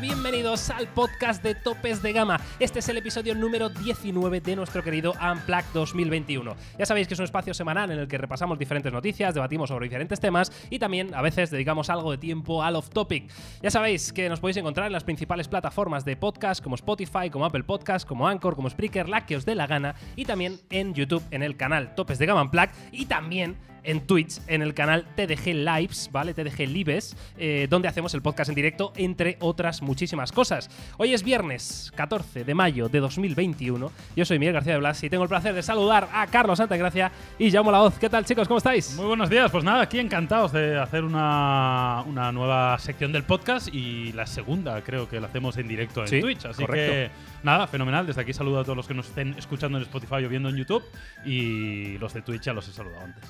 Bienvenidos al podcast de Topes de Gama. Este es el episodio número 19 de nuestro querido Unplugged 2021. Ya sabéis que es un espacio semanal en el que repasamos diferentes noticias, debatimos sobre diferentes temas y también a veces dedicamos algo de tiempo al off-topic. Ya sabéis que nos podéis encontrar en las principales plataformas de podcast como Spotify, como Apple Podcast, como Anchor, como Spreaker, la que os dé la gana y también en YouTube en el canal Topes de Gama Unplugged y también en Twitch, en el canal TDG Lives, ¿vale? TDG Lives, eh, donde hacemos el podcast en directo, entre otras muchísimas cosas. Hoy es viernes 14 de mayo de 2021. Yo soy Miguel García de Blas y tengo el placer de saludar a Carlos Santagracia y Jaume La Voz. ¿Qué tal, chicos? ¿Cómo estáis? Muy buenos días. Pues nada, aquí encantados de hacer una, una nueva sección del podcast y la segunda, creo que la hacemos en directo en Sí, Twitch. Así correcto. que nada, fenomenal. Desde aquí saludo a todos los que nos estén escuchando en Spotify o viendo en YouTube y los de Twitch ya los he saludado antes.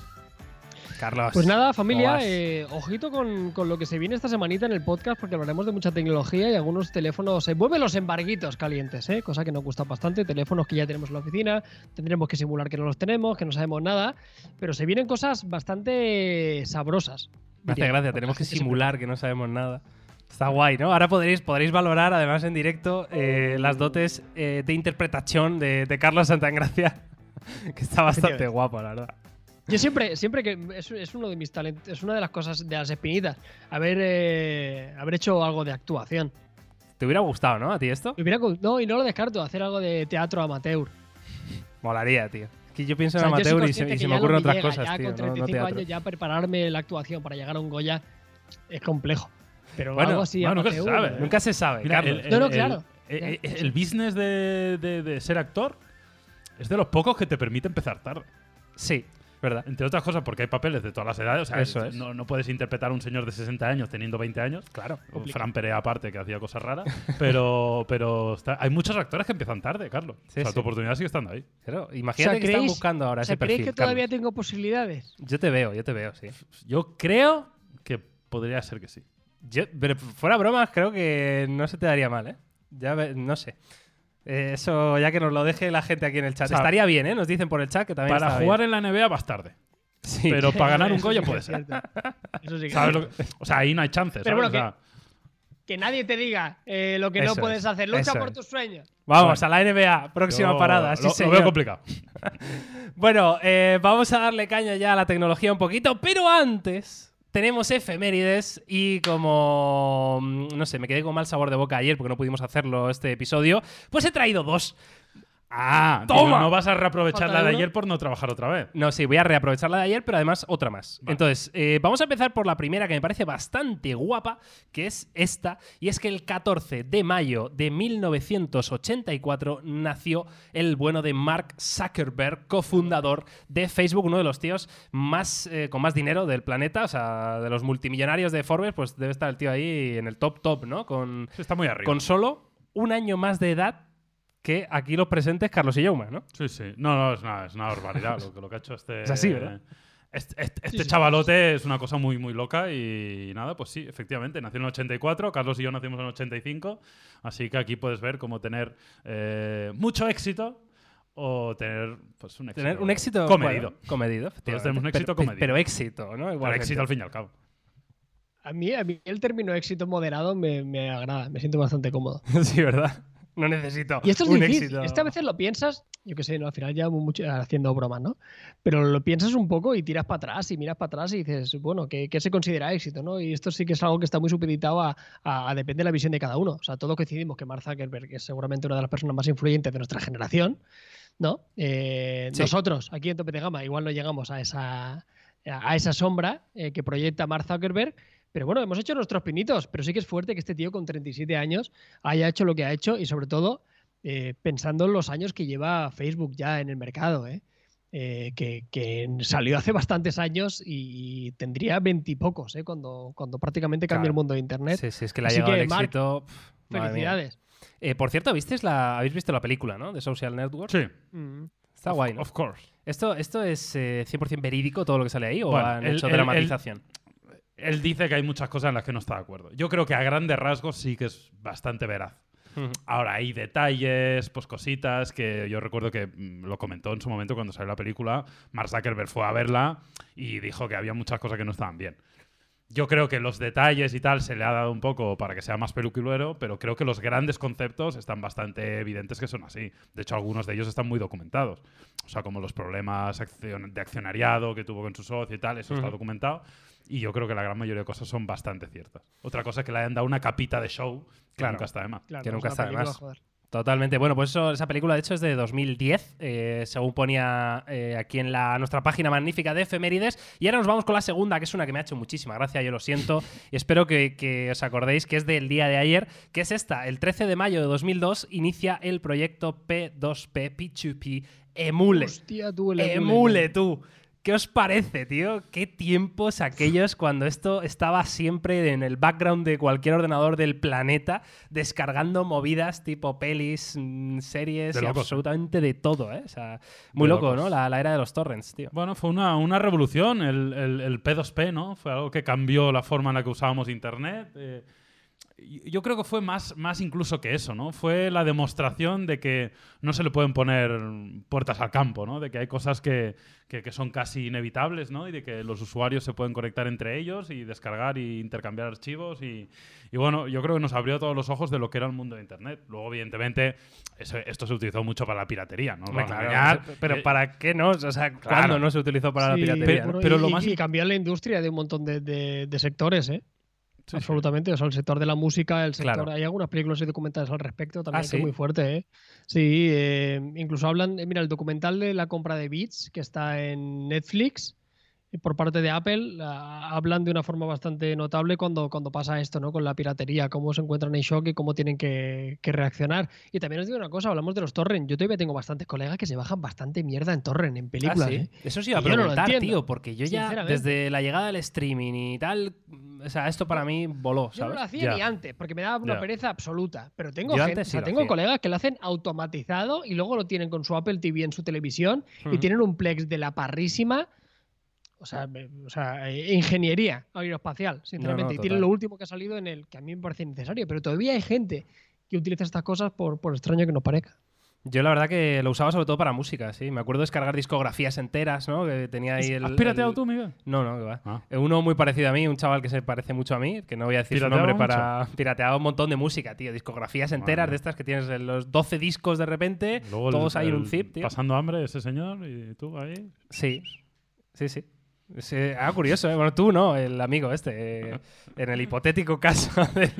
Carlos. Pues nada, ¿cómo familia, eh, ojito con, con lo que se viene esta semanita en el podcast, porque hablaremos de mucha tecnología y algunos teléfonos. Se vuelven los embarguitos calientes, ¿eh? cosa que nos gusta bastante. Teléfonos que ya tenemos en la oficina, tendremos que simular que no los tenemos, que no sabemos nada, pero se vienen cosas bastante sabrosas. Me hace diría. gracia, La tenemos que simular que no sabemos nada. Está guay, ¿no? Ahora podréis, podréis valorar, además en directo, eh, las dotes eh, de interpretación de, de Carlos Santagracia, que está bastante guapo, la verdad. Yo siempre, siempre que es, es uno de mis talentos, es una de las cosas de las espinitas, haber, eh, haber hecho algo de actuación. ¿Te hubiera gustado, no? ¿A ti esto? Me hubiera gu- no, y no lo descarto, hacer algo de teatro amateur. Molaría, tío. Es que yo pienso O sea, en amateur y se, y me no ocurren otras llega, cosas, ya tío. con no- no 35 teatro. años ya prepararme la actuación para llegar a un Goya es complejo. Pero Bueno, algo así nunca se sabe. ¿eh? Nunca se sabe, Mira, Carlos. el, No, no, claro. el- business de, de- de ser actor es de los pocos que te permite empezar tarde. Sí, verdad. Entre otras cosas, porque hay papeles de todas las edades. O sea, Eso es. No, no puedes interpretar a un señor de 60 años teniendo 20 años. Claro. O Fran Perea aparte, que hacía cosas raras. Pero, pero está- hay muchos actores que empiezan tarde, Carlos. Sí, o sea, sí. tu oportunidad sigue estando ahí. Claro, O Imagínate sea, que están ¿creéis- buscando ahora o sea, ese ¿creéis perfil. que todavía Carlos. tengo posibilidades? Yo te veo, yo te veo, sí. Yo creo que podría ser que sí. Yo, pero fuera bromas, creo que no se te daría mal, ¿eh? Ya ve- no sé. Eh, Eso ya que nos lo deje la gente aquí en el chat. O sea, Estaría bien, ¿eh? Nos dicen por el chat que también Para está jugar bien. en la NBA vas tarde. Sí. Pero para ganar un Goya puede ser. Eso sí que ¿Sabes es lo que- o sea, ahí no hay chances. Pero ¿sabes? bueno, O sea, Que nadie te diga eh, lo que no puedes es, hacer. Lucha por es. tus sueños. Vamos Bueno. a la NBA, próxima yo parada. Sí, lo, veo complicado. Bueno, eh, vamos a darle caña ya a la tecnología un poquito, pero antes tenemos efemérides y como, mm, no sé, me quedé con mal sabor de boca ayer porque no pudimos hacerlo este episodio, pues he traído dos. Ah, ¡Toma! digo, no vas a reaprovechar la de uno. ayer por no trabajar otra vez. No, sí, voy a reaprovechar la de ayer, pero además otra más. Vale. Entonces, eh, vamos a empezar por la primera que me parece bastante guapa, que es esta, y es que el 14 de mayo de 1984 nació el bueno de Mark Zuckerberg, cofundador de Facebook, uno de los tíos más eh, con más dinero del planeta, o sea, de los multimillonarios de Forbes, pues debe estar el tío ahí en el top top, ¿no? Con, Está muy arriba. con solo un año más de edad que aquí los presentes Carlos y Yauma, ¿no? Sí, sí. No, no, es una, es una barbaridad lo, que- lo que ha hecho este. Es así, ¿verdad? Este, este- este Sí, sí. chavalote es una cosa muy, muy loca y nada, pues sí, efectivamente, nació en el 84, Carlos y yo nacimos en el 85, así que aquí puedes ver cómo tener eh, mucho éxito o tener pues, un éxito. Tener un éxito comedido. bueno, comedido, efectivamente. tenemos un éxito pero, comedido. Pero éxito, ¿no? Pero Igualmente. éxito al fin y al cabo. A mí, a mí el término éxito moderado me, me agrada, me siento bastante cómodo. sí, ¿verdad? No necesito Y esto es un difícil. éxito. Esta veces lo piensas, yo qué sé, ¿no? al final ya mucho haciendo bromas, ¿no? Pero lo piensas un poco y tiras para atrás y miras para atrás y dices, bueno, ¿qué, qué se considera éxito? ¿no? Y esto sí que es algo que está muy supeditado a, a, a depende de la visión de cada uno. O sea, todos coincidimos que Mark Zuckerberg es seguramente una de las personas más influyentes de nuestra generación, ¿no? Eh, Sí. Nosotros, aquí en Tope de Gama, igual no llegamos a esa, a esa sombra eh, que proyecta Mark Zuckerberg. Pero bueno, hemos hecho nuestros pinitos, pero sí que es fuerte que este tío con 37 años haya hecho lo que ha hecho y sobre todo eh, pensando en los años que lleva Facebook ya en el mercado, ¿eh? Eh, que, que salió hace bastantes años y, tendría veintipocos ¿eh? cuando, cuando prácticamente cambia Claro. el mundo de Internet. Sí, sí, es que le ha llegado que, el Mark, éxito. Felicidades. Eh, por cierto, ¿visteis la, habéis visto la película, ¿no? De Social Network. Sí. Mm. Está of- guay, ¿no? Of course. ¿Esto, ¿Esto es eh, 100% verídico todo lo que sale ahí o Bueno, han el- hecho el- el- dramatización? Él dice que hay muchas cosas en las que no está de acuerdo. Yo creo que a grandes rasgos sí que es bastante veraz. Ahora hay detalles, pues cositas que yo recuerdo que mm, lo comentó en su momento cuando salió la película. Mark Zuckerberg fue a verla y dijo que había muchas cosas que no estaban bien. Yo creo que los detalles y tal se le ha dado un poco para que sea más peluquilero, pero creo que los grandes conceptos están bastante evidentes que son así. De hecho, algunos de ellos están muy documentados. O sea, como los problemas de accionariado que tuvo con su socio y tal, eso está documentado. Y yo creo que la gran mayoría de cosas son bastante ciertas. Otra cosa es que le hayan dado una capita de show, que Claro. nunca está de más. Claro, Que nunca está de más. Totalmente. Bueno, pues eso, esa película de hecho es de 2010, eh, según ponía eh, aquí en la, nuestra página magnífica de efemérides. Y ahora nos vamos con la segunda, que es una que me ha hecho muchísima gracia, yo lo siento. y espero que, que os acordéis que es del día de ayer, que es esta. El 13 de mayo de 2002 inicia el proyecto P2P, P2P, Emule. Hostia, tú, el Emule, tú. ¿Qué os parece, tío? ¿Qué tiempos aquellos cuando esto estaba siempre en el background de cualquier ordenador del planeta, descargando movidas tipo pelis, mm, series De y ¿eh? absolutamente de todo, ¿eh? O sea, muy De loco, locos. ¿no? La, la era de los torrents, tío. Bueno, fue una, una revolución el, el, el P2P, ¿no? Fue algo que cambió la forma en la que usábamos Internet. eh, yo creo que fue más, más incluso que eso, ¿no? Fue la demostración de que no se le pueden poner puertas al campo, ¿no? De que hay cosas que, que- que son casi inevitables, ¿no? Y de que los usuarios se pueden conectar entre ellos y descargar y intercambiar archivos. Y, y bueno, yo creo que nos abrió todos los ojos de lo que era el mundo de Internet. Luego, evidentemente, eso- esto se utilizó mucho para la piratería, ¿no? A claro, engañar. pero Eh, ¿para qué no? O sea, Claro. ¿cuándo no se utilizó para Sí, la piratería? pero- pero lo y, más- y cambiar la industria de un montón de, de- de sectores, ¿eh? Sí, sí. Absolutamente. O sea, el sector de la música, el sector. Claro. Hay algunas películas y documentales al respecto también, Ah, que es muy fuerte, ¿eh? Sí, eh, incluso hablan. eh, Mira, el documental de la compra de Beats, que está en Netflix. Eh, Por parte de Apple, ah, hablan de una forma bastante notable cuando, cuando pasa esto, ¿no? Con la piratería, cómo se encuentran en shock y cómo tienen que, que reaccionar. Y también os digo una cosa, hablamos de los torrent. Yo todavía tengo bastantes colegas que se bajan bastante mierda en torrent, en Ah, películas. sí. ¿eh? Eso sí a no preguntar, tío, porque yo ya, desde la llegada del streaming y tal, o sea, esto para mí voló, Yo no lo hacía ni antes, porque me daba una pereza absoluta. Pero tengo, Yo gente, o sea, tengo hacía. colegas que lo hacen automatizado y luego lo tienen con su Apple TV en su televisión y tienen un Plex de la parrísima. O sea, me- o sea, eh, ingeniería aeroespacial, sinceramente. y tienen total. lo último que ha salido en el que a mí me parece necesario. Pero todavía hay gente que utiliza estas cosas por, por extraño que nos parezca. Yo la verdad que lo usaba sobre todo para música, sí. Me acuerdo descargar discografías enteras, ¿no? Que tenía ahí el... ¿Has pirateado el- tú, Miguel? No, no, que va. Ah. Uno muy parecido a mí, un chaval que se parece mucho a mí, que no voy a decir su ¿Pirateaba nombre para... Pirateaba un montón de música, tío. Discografías enteras de estas que tienes en los 12 discos de repente, Luego el- todos ahí en un zip, tío. Pasando hambre ese señor y tú ahí. Sí, sí, sí. Sí, ah, curioso, ¿eh? Bueno, tú no, el amigo este, eh, en el hipotético caso. de-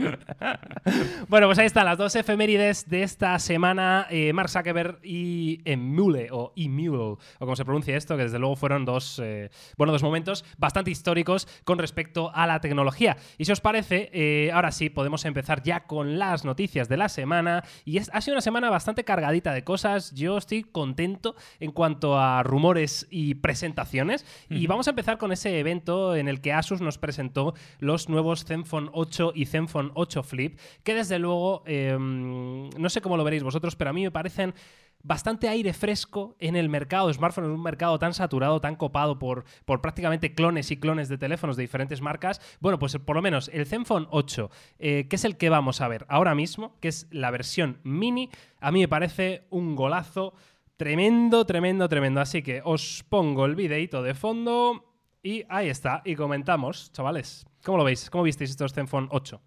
bueno, pues ahí están las dos efemérides de esta semana, eh, Mark Zuckerberg y Emule, o Emule, o como se pronuncia esto, que desde luego fueron dos, eh, bueno, dos momentos bastante históricos con respecto a la tecnología. Y si os parece, eh, ahora sí, podemos empezar ya con las noticias de la semana. Y es- ha sido una semana bastante cargadita de cosas. Yo estoy contento en cuanto a rumores y presentaciones. Y vamos a empezar con ese evento en el que Asus nos presentó los nuevos Zenfone 8 y Zenfone 8 Flip, que desde luego, eh, no sé cómo lo veréis vosotros, pero a mí me parecen bastante aire fresco en el mercado de smartphones, un mercado tan saturado, tan copado por, por prácticamente clones y clones de teléfonos de diferentes marcas. Bueno, pues por lo menos el Zenfone 8, eh, que es el que vamos a ver ahora mismo, que es la versión mini, a mí me parece un golazo tremendo, tremendo, tremendo. Así que os pongo el videito de fondo y ahí está. Y comentamos, chavales. ¿Cómo lo veis? ¿Cómo visteis estos Zenfone 8?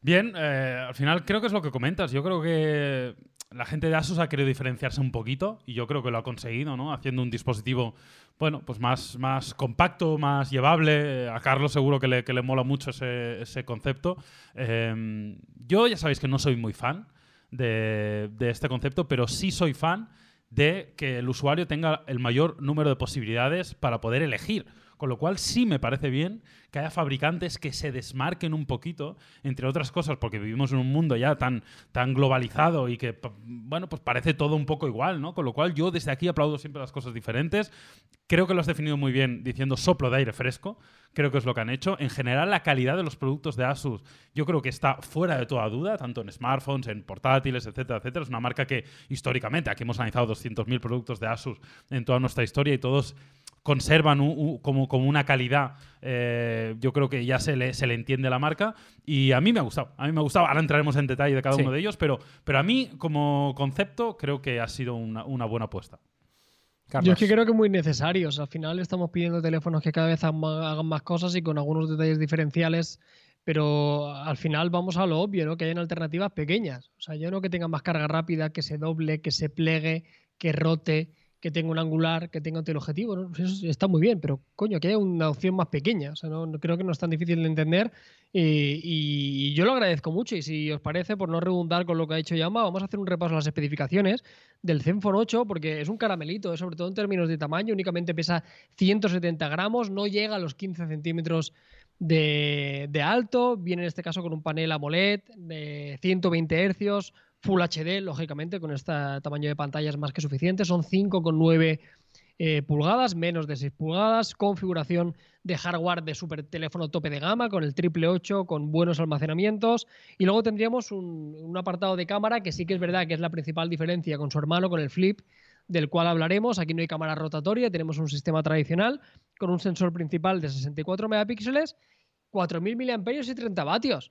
Bien, eh, al final creo que es lo que comentas. Yo creo que la gente de Asus ha querido diferenciarse un poquito y yo creo que lo ha conseguido, ¿no? Haciendo un dispositivo, bueno, pues más, más compacto, más llevable. A Carlos seguro que le, que le mola mucho ese, concepto. Eh, yo ya sabéis que no soy muy fan de, de este concepto, pero sí soy fan de que el usuario tenga el mayor número de posibilidades para poder elegir. Con lo cual sí me parece bien que haya fabricantes que se desmarquen un poquito, entre otras cosas, porque vivimos en un mundo ya tan, tan globalizado y que, bueno, pues parece todo un poco igual, ¿no? Con lo cual yo desde aquí aplaudo siempre las cosas diferentes. Creo que lo has definido muy bien diciendo soplo de aire fresco. Creo que es lo que han hecho. En general, la calidad de los productos de Asus yo creo que está fuera de toda duda, tanto en smartphones, en portátiles, etcétera, etcétera. Es una marca que históricamente, aquí hemos analizado 200.000 productos de Asus en toda nuestra historia y todos conservan un- un- como, como una calidad, eh, yo creo que ya se le, se le entiende la marca y a mí me ha gustado, a mí me ha gustado, ahora entraremos en detalle de cada Sí. uno de ellos, pero, pero a mí como concepto creo que ha sido una, una buena apuesta. Yo es que creo que muy necesarios. Al final estamos pidiendo teléfonos que cada vez hagan más cosas y con algunos detalles diferenciales, pero al final vamos a lo obvio, ¿no? Que hayan alternativas pequeñas. O sea, yo no que tenga más carga rápida, que se doble, que se plegue, que rote, que tenga un angular, que tenga un teleobjetivo. ¿no? Eso está muy bien, pero coño, que haya una opción más pequeña. O sea, no, creo que no es tan difícil de entender y, yo lo agradezco mucho. Y si os parece, por no redundar con lo que ha dicho Yama, vamos a hacer un repaso a las especificaciones del Zenfone 8, porque es un caramelito, sobre todo en términos de tamaño, únicamente pesa 170 gramos, no llega a los 15 centímetros de, de alto, viene en este caso con un panel AMOLED de 120 hercios, Full HD, lógicamente, con este tamaño de pantalla es más que suficiente. Son 5,9 eh, pulgadas, menos de 6 pulgadas, configuración de hardware de super teléfono tope de gama, con el triple 8, con buenos almacenamientos. Y luego tendríamos un, apartado de cámara que sí que es verdad que es la principal diferencia con su hermano, con el Flip, del cual hablaremos. Aquí no hay cámara rotatoria, tenemos un sistema tradicional con un sensor principal de 64 megapíxeles, 4.000 mAh y 30 vatios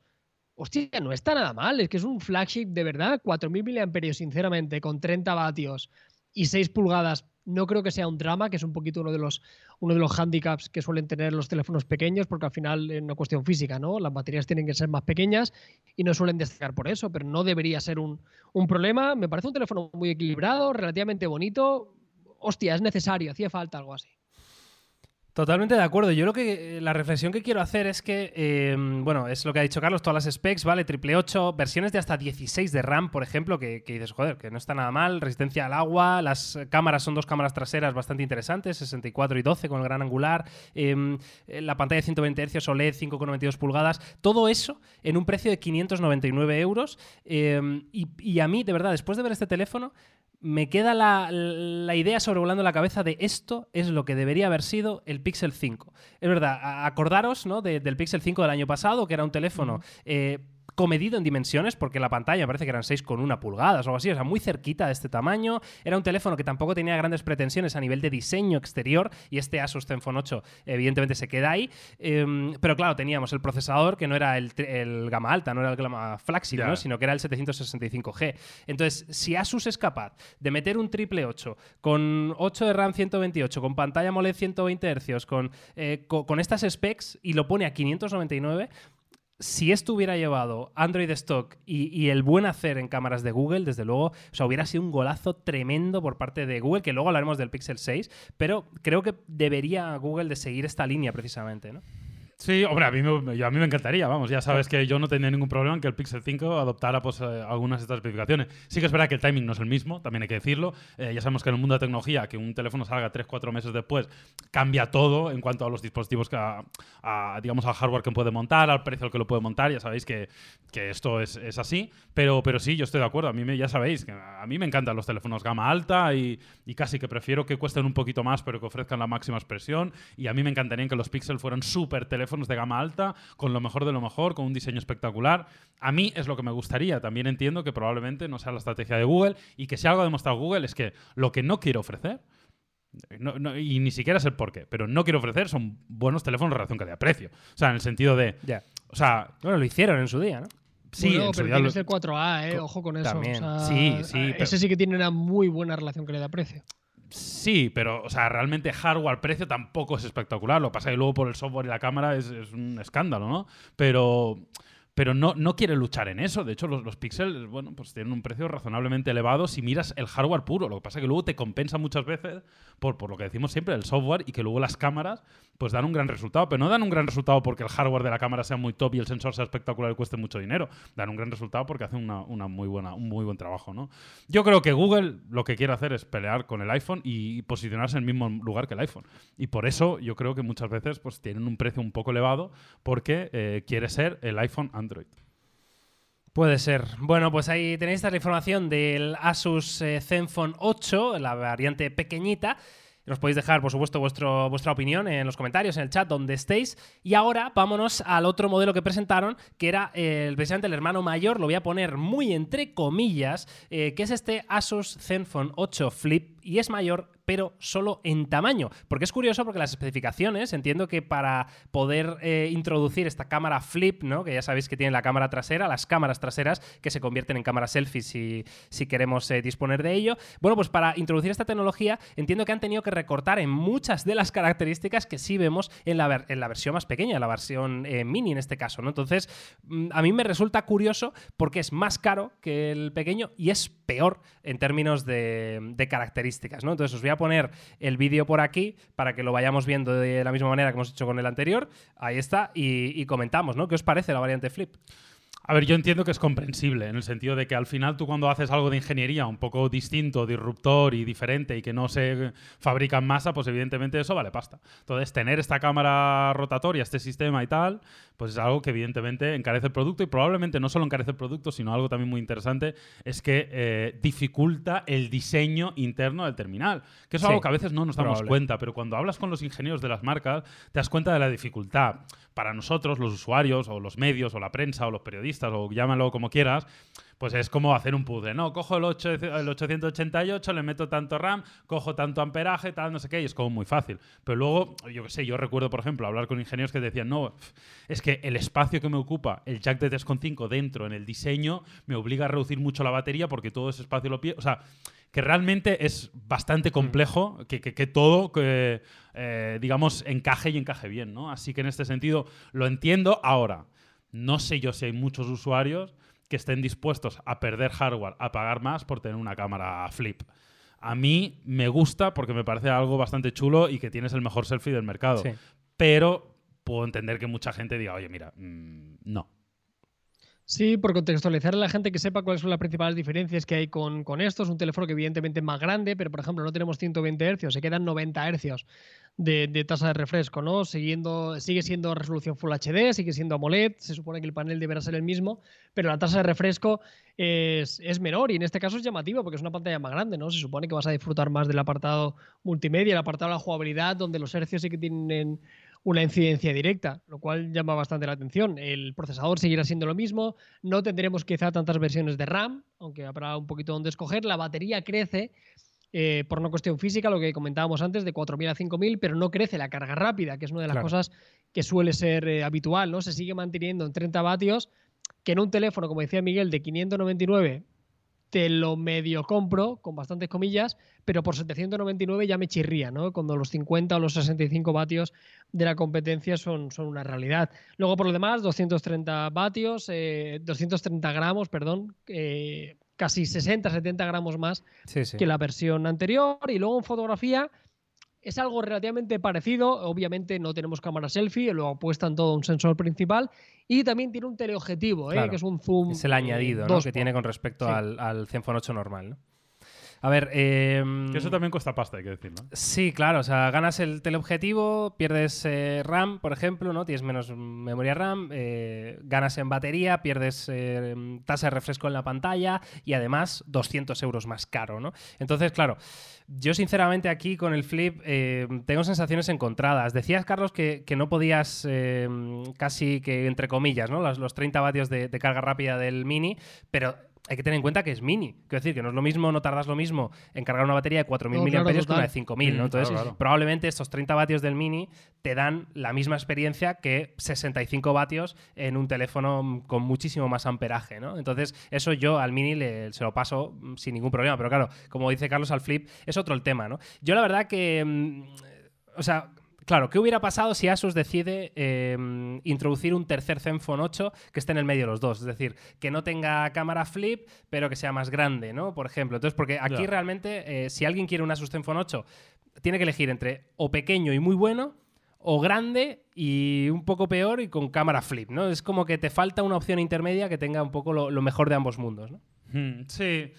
hostia, no está nada mal, es que es un flagship de verdad, 4.000 mAh sinceramente, con 30 vatios y 6 pulgadas. No creo que sea un drama, que es un poquito uno de los uno de los handicaps que suelen tener los teléfonos pequeños, porque al final es una cuestión física, ¿no? Las baterías tienen que ser más pequeñas y no suelen destacar por eso, pero no debería ser un, un problema. Me parece un teléfono muy equilibrado, relativamente bonito. Hostia, es necesario, hacía falta algo así. Totalmente de acuerdo. Yo lo que la reflexión que quiero hacer es que, eh, bueno, es lo que ha dicho Carlos, todas las specs, ¿vale? Triple 8, versiones de hasta 16 de RAM, por ejemplo, que, dices, joder, que no está nada mal, resistencia al agua, las cámaras son dos cámaras traseras bastante interesantes, 64 y 12 con el gran angular, em, la pantalla de 120 Hz OLED 5,92 pulgadas, todo eso en un precio de 599 euros. Em, y, y a mí, de verdad, después de ver este teléfono, me queda la, idea sobrevolando la cabeza de esto es lo que debería haber sido el Pixel 5. Es verdad, acordaros ¿no? del Pixel 5 del año pasado, que era un teléfono comedido en dimensiones, porque la pantalla parece que eran 6,1 pulgadas o algo así, o sea, muy cerquita de este tamaño. Era un teléfono que tampoco tenía grandes pretensiones a nivel de diseño exterior, y este Asus Zenfone 8 evidentemente se queda ahí. Em, pero claro, teníamos el procesador que no era el, gama alta, no era el gama flagship, sino que era el 765G. Entonces, si Asus es capaz de meter un triple 8 con 8 de RAM 128, con pantalla AMOLED 120 Hz, con, eh, con estas specs y lo pone a 599, si esto hubiera llevado Android Stock y, el buen hacer en cámaras de Google, desde luego, o hubiera sido un golazo tremendo por parte de Google, que luego hablaremos del Pixel 6, pero creo que debería Google de seguir esta línea precisamente, ¿no? Sí, hombre, a mí, me, a mí me encantaría, vamos, ya sabes que yo no tenía ningún problema en que el Pixel 5 adoptara pues, eh, algunas de estas especificaciones. Sí que es verdad que el timing no es el mismo, también hay que decirlo. Eh, ya sabemos que en el mundo de tecnología, que un teléfono salga 3-4 meses después, cambia todo en cuanto a los dispositivos, que a, digamos, al hardware que puede montar, al precio al que lo puede montar, ya sabéis que, que esto es, es, así. Pero, pero sí, yo estoy de acuerdo, a mí me, ya sabéis que a mí me encantan los teléfonos gama alta y, y casi que prefiero que cuesten un poquito más, pero que ofrezcan la máxima expresión. Y a mí me encantaría que los Pixel fueran súper teléfonos de gama alta con lo mejor de lo mejor, con un diseño espectacular. A mí es lo que me gustaría. También entiendo que probablemente no sea la estrategia de Google y que si algo ha demostrado Google es que lo que no quiere ofrecer y ni siquiera es el por qué, pero no quiero ofrecer son buenos teléfonos en relación calidad-precio. O sea, en el sentido de. O sea. Bueno, lo hicieron en su día, ¿no? Sí, pero tienes el 4A, ¿eh? Ojo con eso. sí, sí. Ese sí que tiene una muy buena relación calidad-precio. Sí, pero, o sea, realmente hardware-precio tampoco es espectacular. Lo pasa que luego por el software y la cámara es un escándalo, ¿no? Pero pero no, no quiere luchar en eso. De hecho, los, los píxeles, bueno, pues tienen un precio razonablemente elevado si miras el hardware puro. Lo que pasa es que luego te compensa muchas veces por, por lo que decimos siempre, el software y que luego las cámaras pues dan un gran resultado. Pero no dan un gran resultado porque el hardware de la cámara sea muy top y el sensor sea espectacular y cueste mucho dinero. Dan un gran resultado porque hacen una, una muy buena, un muy buen trabajo, ¿no? Yo creo que Google lo que quiere hacer es pelear con el iPhone y posicionarse en el mismo lugar que el iPhone. Y por eso yo creo que muchas veces pues tienen un precio un poco elevado porque eh, quiere ser el iPhone Android. Puede ser. Bueno, pues ahí tenéis la información del Asus eh, Zenfone 8, la variante pequeñita. Nos podéis dejar, por supuesto, vuestro, vuestra opinión en los comentarios, en el chat, donde estéis. Y ahora vámonos al otro modelo que presentaron, que era el, precisamente el hermano mayor, lo voy a poner muy entre comillas, eh, que es este Asus Zenfone 8 Flip y es mayor, pero solo en tamaño. Porque es curioso porque las especificaciones, entiendo que para poder eh, introducir esta cámara flip, ¿no? que ya sabéis que tiene la cámara trasera, las cámaras traseras que se convierten en cámaras selfies si, si queremos eh, disponer de ello. Bueno, pues para introducir esta tecnología entiendo que han tenido que recortar en muchas de las características que sí vemos en la, en la versión más pequeña, la versión eh, mini en este caso. ¿no? Entonces, mm, a mí me resulta curioso porque es más caro que el pequeño y es peor en términos de, características. ¿no? Entonces, os voy a poner el vídeo por aquí para que lo vayamos viendo de la misma manera que hemos hecho con el anterior. Ahí está, y, y comentamos, ¿no? ¿Qué os parece la variante Flip? A ver, yo entiendo que es comprensible, en el sentido de que al final tú cuando haces algo de ingeniería un poco distinto, disruptor y diferente y que no se fabrica en masa, pues evidentemente eso vale pasta. Entonces, tener esta cámara rotatoria, este sistema y tal, pues es algo que evidentemente encarece el producto y probablemente no solo encarece el producto, sino algo también muy interesante, es que eh, dificulta el diseño interno del terminal. Que es algo que a veces no nos damos cuenta, pero cuando hablas con los ingenieros de las marcas, te das cuenta de la dificultad. Para nosotros, los usuarios, o los medios, o la prensa, o los periodistas, o llámalo como quieras, pues es como hacer un puzzle, ¿no? Cojo el, 8, el 888, le meto tanto RAM, cojo tanto amperaje, tal, no sé qué, y es como muy fácil. Pero luego, yo qué sé, yo recuerdo, por ejemplo, hablar con ingenieros que decían, no, es que el espacio que me ocupa el jack de 3.5 dentro en el diseño me obliga a reducir mucho la batería porque todo ese espacio lo pide. O sea, que realmente es bastante mm. complejo que, que, todo, que, eh, digamos, encaje y encaje bien, ¿no? Así que en este sentido lo entiendo. Ahora, no sé yo si hay muchos usuarios que estén dispuestos a perder hardware, a pagar más por tener una cámara flip. A mí me gusta porque me parece algo bastante chulo y que tienes el mejor selfie del mercado. Pero puedo entender que mucha gente diga, oye, mira, mm, no. Sí, por contextualizar a la gente que sepa cuáles son las principales diferencias que hay con, con esto. Es un teléfono que evidentemente es más grande, pero por ejemplo no tenemos 120 Hz, se quedan 90 Hz de, tasa de refresco, ¿no? Siguiendo, sigue siendo resolución Full HD, sigue siendo AMOLED, se supone que el panel deberá ser el mismo, pero la tasa de refresco es, menor y en este caso es llamativo porque es una pantalla más grande, ¿no? Se supone que vas a disfrutar más del apartado multimedia, el apartado de la jugabilidad, donde los hercios sí que tienen una incidencia directa, lo cual llama bastante la atención. El procesador seguirá siendo lo mismo, no tendremos quizá tantas versiones de RAM, aunque habrá un poquito donde escoger. La batería crece eh, por una cuestión física, lo que comentábamos antes, de 4.000 a 5.000, pero no crece la carga rápida, que es una de las cosas que suele ser eh, habitual, ¿no? Se sigue manteniendo en 30 vatios, que en un teléfono, como decía Miguel, de 599 te lo medio compro, con bastantes comillas, pero por 799 ya me chirría, ¿no? Cuando los 50 o los 65 vatios de la competencia son, son una realidad. Luego, por lo demás, 230 vatios, 230 eh, gramos, perdón, eh, casi 60, 70 gramos más que la versión anterior. Y luego en fotografía es algo relativamente parecido. Obviamente no tenemos cámara selfie, lo apuestan todo un sensor principal. Y también tiene un teleobjetivo, ¿eh? que es un zoom. Es el añadido eh, que tiene con respecto al, al Zenfone 8 normal. ¿no? A ver. Eh, eso también cuesta pasta, hay que decirlo. Sí, claro. O sea, ganas el teleobjetivo, pierdes eh, RAM, por ejemplo, ¿no? Tienes menos memoria RAM, eh, ganas en batería, pierdes eh, tasa de refresco en la pantalla y además 200 euros más caro, ¿no? Entonces, claro. Yo, sinceramente, aquí con el Flip tengo sensaciones encontradas. Decías, Carlos, que, no podías casi que, entre comillas, ¿no? Los, los 30 vatios de, de carga rápida del Mini, pero hay que tener en cuenta que es mini. Quiero decir, que no es lo mismo, no tardas lo mismo en cargar una batería de 4.000 mAh que una de 5.000, ¿no? Mm, Entonces, probablemente estos 30 vatios del mini te dan la misma experiencia que 65 vatios en un teléfono con muchísimo más amperaje, ¿no? Entonces, eso yo al mini se lo paso sin ningún problema. Pero claro, como dice Carlos al flip, es otro el tema, ¿no? Yo la verdad que... Mm, o sea, Claro, ¿qué hubiera pasado si Asus decide em, introducir un tercer Zenfone 8 que esté en el medio de los dos? Es decir, que no tenga cámara flip, pero que sea más grande, ¿no? Por ejemplo. Entonces, porque aquí realmente, eh, si alguien quiere un Asus Zenfone 8, tiene que elegir entre o pequeño y muy bueno, o grande y un poco peor y con cámara flip, ¿no? Es como que te falta una opción intermedia que tenga un poco lo, lo mejor de ambos mundos, ¿no? Hmm, sí.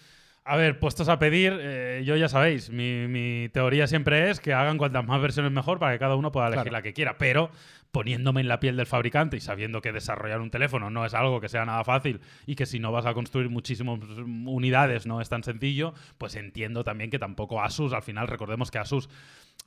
A ver, puestos a pedir, eh, yo ya sabéis, mi, teoría siempre es que hagan cuantas más versiones mejor para que cada uno pueda elegir la que quiera, pero poniéndome en la piel del fabricante y sabiendo que desarrollar un teléfono no es algo que sea nada fácil y que si no vas a construir muchísimas unidades no es tan sencillo, pues entiendo también que tampoco Asus, al final recordemos que Asus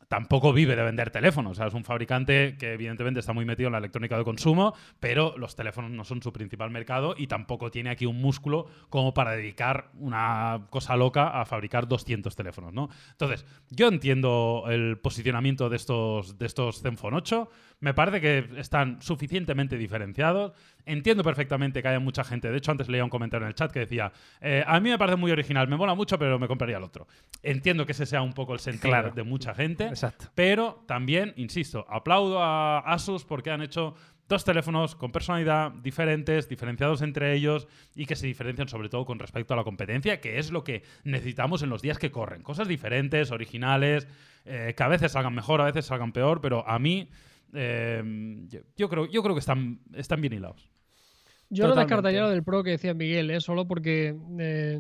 tampoco vive de vender teléfonos. O sea, es un fabricante que evidentemente está muy metido en la electrónica de consumo, pero los teléfonos no son su principal mercado y tampoco tiene aquí un músculo como para dedicar una cosa loca a fabricar 200 teléfonos, ¿no? Entonces, yo entiendo el posicionamiento de estos, de estos Zenfone 8. Me parece que están suficientemente diferenciados. Entiendo perfectamente que haya mucha gente. De hecho, antes leía un comentario en el chat que decía: eh, A mí me parece muy original, me mola mucho, pero me compraría el otro. Entiendo que ese sea un poco el sentido Claro. de mucha gente. Exacto. Pero también, insisto, aplaudo a Asus porque han hecho dos teléfonos con personalidad diferentes, diferenciados entre ellos y que se diferencian sobre todo con respecto a la competencia, que es lo que necesitamos en los días que corren. Cosas diferentes, originales, eh, que a veces salgan mejor, a veces salgan peor, pero a mí eh, yo, yo creo, yo creo que están, están bien hilados. Yo no descartaría lo del Pro que decía Miguel, ¿eh? solo porque eh,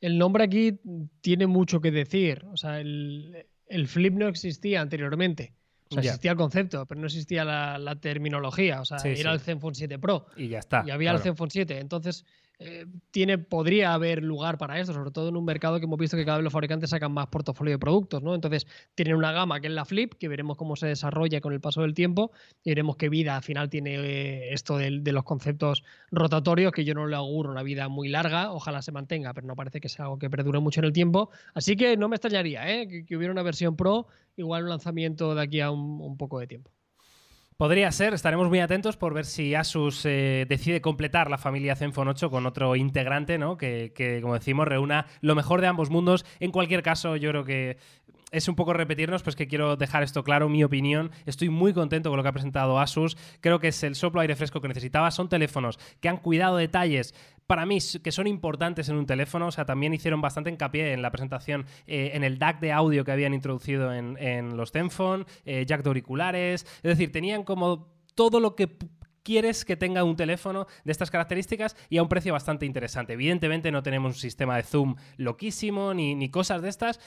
el nombre aquí tiene mucho que decir. O sea, el, el Flip no existía anteriormente. O sea, existía el concepto, pero no existía la, la terminología. O sea, Sí, era sí. el Zenfone 7 Pro Y ya está. y había el. Zenfone 7. Entonces, eh, tiene, podría haber lugar para esto, sobre todo en un mercado que hemos visto que cada vez los fabricantes sacan más portafolio de productos, ¿no? Entonces, tienen una gama que es la Flip, que veremos cómo se desarrolla con el paso del tiempo y veremos qué vida al final tiene eh, esto del- de, los conceptos rotatorios, que yo no le auguro una vida muy larga, ojalá se mantenga, pero no parece que sea algo que perdure mucho en el tiempo. Así que no me extrañaría ¿eh? que, hubiera una versión Pro, igual un lanzamiento de aquí a un poco de tiempo. Podría ser, estaremos muy atentos por ver si Asus eh, decide completar la familia Zenfone 8 con otro integrante, ¿no? Que, que, como decimos, reúna lo mejor de ambos mundos. En cualquier caso, yo creo que es un poco repetirnos, pues que quiero dejar esto claro, mi opinión. Estoy muy contento con lo que ha presentado Asus. Creo que es el soplo aire fresco que necesitaba. Son teléfonos que han cuidado detalles para mí que son importantes en un teléfono. O sea, también hicieron bastante hincapié en la presentación eh, en el DAC de audio que habían introducido en, los Zenfone, eh, jack de auriculares. Es decir, tenían como todo lo que quieres que tenga un teléfono de estas características y a un precio bastante interesante. Evidentemente no tenemos un sistema de zoom loquísimo ni, ni cosas de estas,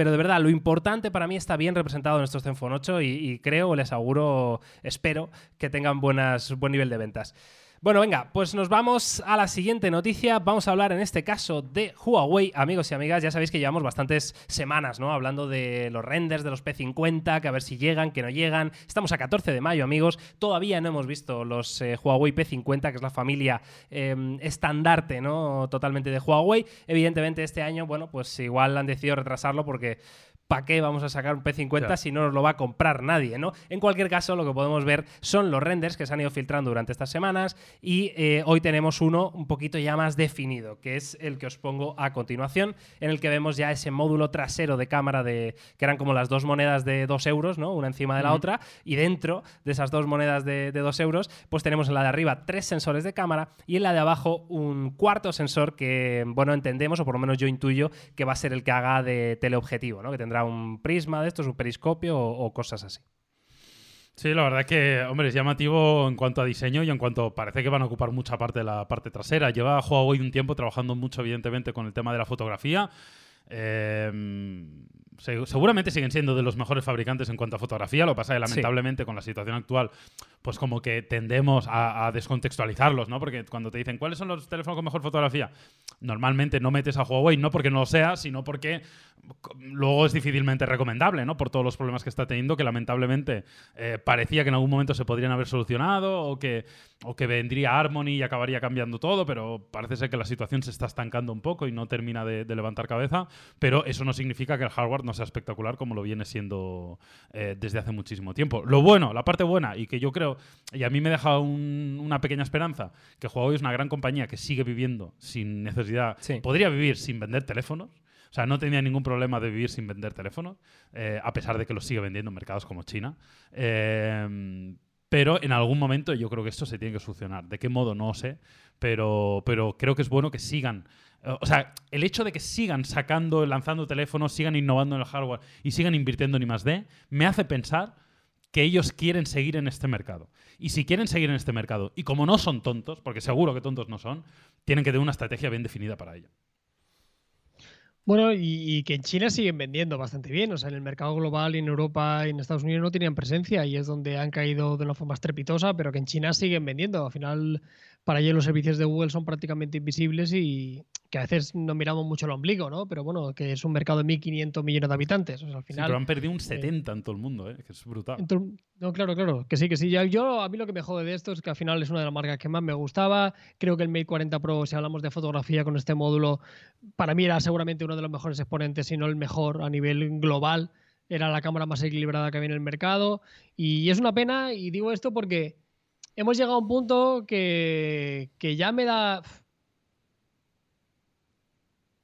pero de verdad, lo importante para mí está bien representado en estos Zenfone 8 y, y creo, les auguro, espero que tengan buenas, buen nivel de ventas. Bueno, venga, pues nos vamos a la siguiente noticia. Vamos a hablar en este caso de Huawei, amigos y amigas. Ya sabéis que llevamos bastantes semanas, ¿no? Hablando de los renders de los P50, que a ver si llegan, que no llegan. Estamos a 14 de mayo, amigos. Todavía no hemos visto los eh, Huawei P50, que es la familia eh, estandarte, ¿no? Totalmente de Huawei. Evidentemente, este año, bueno, pues igual han decidido retrasarlo porque. ¿Para qué vamos a sacar un P50 Ya. si no nos lo va a comprar nadie, ¿no? En cualquier caso, lo que podemos ver son los renders que se han ido filtrando durante estas semanas y eh, hoy tenemos uno un poquito ya más definido, que es el que os pongo a continuación, en el que vemos ya ese módulo trasero de cámara de que eran como las dos monedas de 2 euros, ¿no? Una encima de la otra, y dentro de esas dos monedas de, de 2 euros, pues tenemos en la de arriba tres sensores de cámara y en la de abajo un cuarto sensor que, bueno, entendemos, o por lo menos yo intuyo, que va a ser el que haga de teleobjetivo, ¿no? Que tendrá un prisma de estos, un periscopio o, cosas así. Sí, la verdad que, hombre, es llamativo en cuanto a diseño y en cuanto parece que van a ocupar mucha parte de la parte trasera. Lleva Huawei un tiempo trabajando mucho, evidentemente, con el tema de la fotografía. Eh, seguramente siguen siendo de los mejores fabricantes en cuanto a fotografía. Lo que pasa es que, Sí. lamentablemente, con la situación actual, pues como que tendemos a, a descontextualizarlos, ¿no? Porque cuando te dicen cuáles son los teléfonos con mejor fotografía, normalmente no metes a Huawei, no porque no lo sea, sino porque luego es difícilmente recomendable, ¿no? Por todos los problemas que está teniendo, que lamentablemente eh, parecía que en algún momento se podrían haber solucionado o que, o que vendría Harmony y acabaría cambiando todo, pero parece ser que la situación se está estancando un poco y no termina de, de levantar cabeza, pero eso no significa que el hardware no sea espectacular como lo viene siendo eh, desde hace muchísimo tiempo. Lo bueno, la parte buena, y que yo creo, y a mí me deja un- una pequeña esperanza, que Huawei es una gran compañía que sigue viviendo sin necesidad, Sí. podría vivir sin vender teléfonos, o sea, no tenía ningún problema de vivir sin vender teléfonos, eh, a pesar de que los sigue vendiendo en mercados como China. Eh, pero en algún momento yo creo que esto se tiene que solucionar. ¿De qué modo? No sé. Pero, pero creo que es bueno que sigan. Eh, O sea, el hecho de que sigan sacando, lanzando teléfonos, sigan innovando en el hardware y sigan invirtiendo en I+D, me hace pensar que ellos quieren seguir en este mercado. Y si quieren seguir en este mercado, y como no son tontos, porque seguro que tontos no son, tienen que tener una estrategia bien definida para ello. Bueno, y, que en China siguen vendiendo bastante bien. O sea, en el mercado global en Europa y en Estados Unidos no tenían presencia y es donde han caído de una forma estrepitosa, pero que en China siguen vendiendo. Al final, para ello los servicios de Google son prácticamente invisibles y que a veces no miramos mucho el ombligo, ¿no? Pero bueno, que es un mercado de 1.500 millones de habitantes. O sea, al final, sí, pero han perdido un 70 en todo el mundo, ¿eh? que es brutal. No, claro, claro, que sí, que sí. Yo, a mí lo que me jode de esto es que al final es una de las marcas que más me gustaba. Creo que el Mate 40 Pro, si hablamos de fotografía con este módulo, para mí era seguramente uno de los mejores exponentes, si no el mejor a nivel global. Era la cámara más equilibrada que había en el mercado. Y es una pena, y digo esto porque hemos llegado a un punto que, ya me da.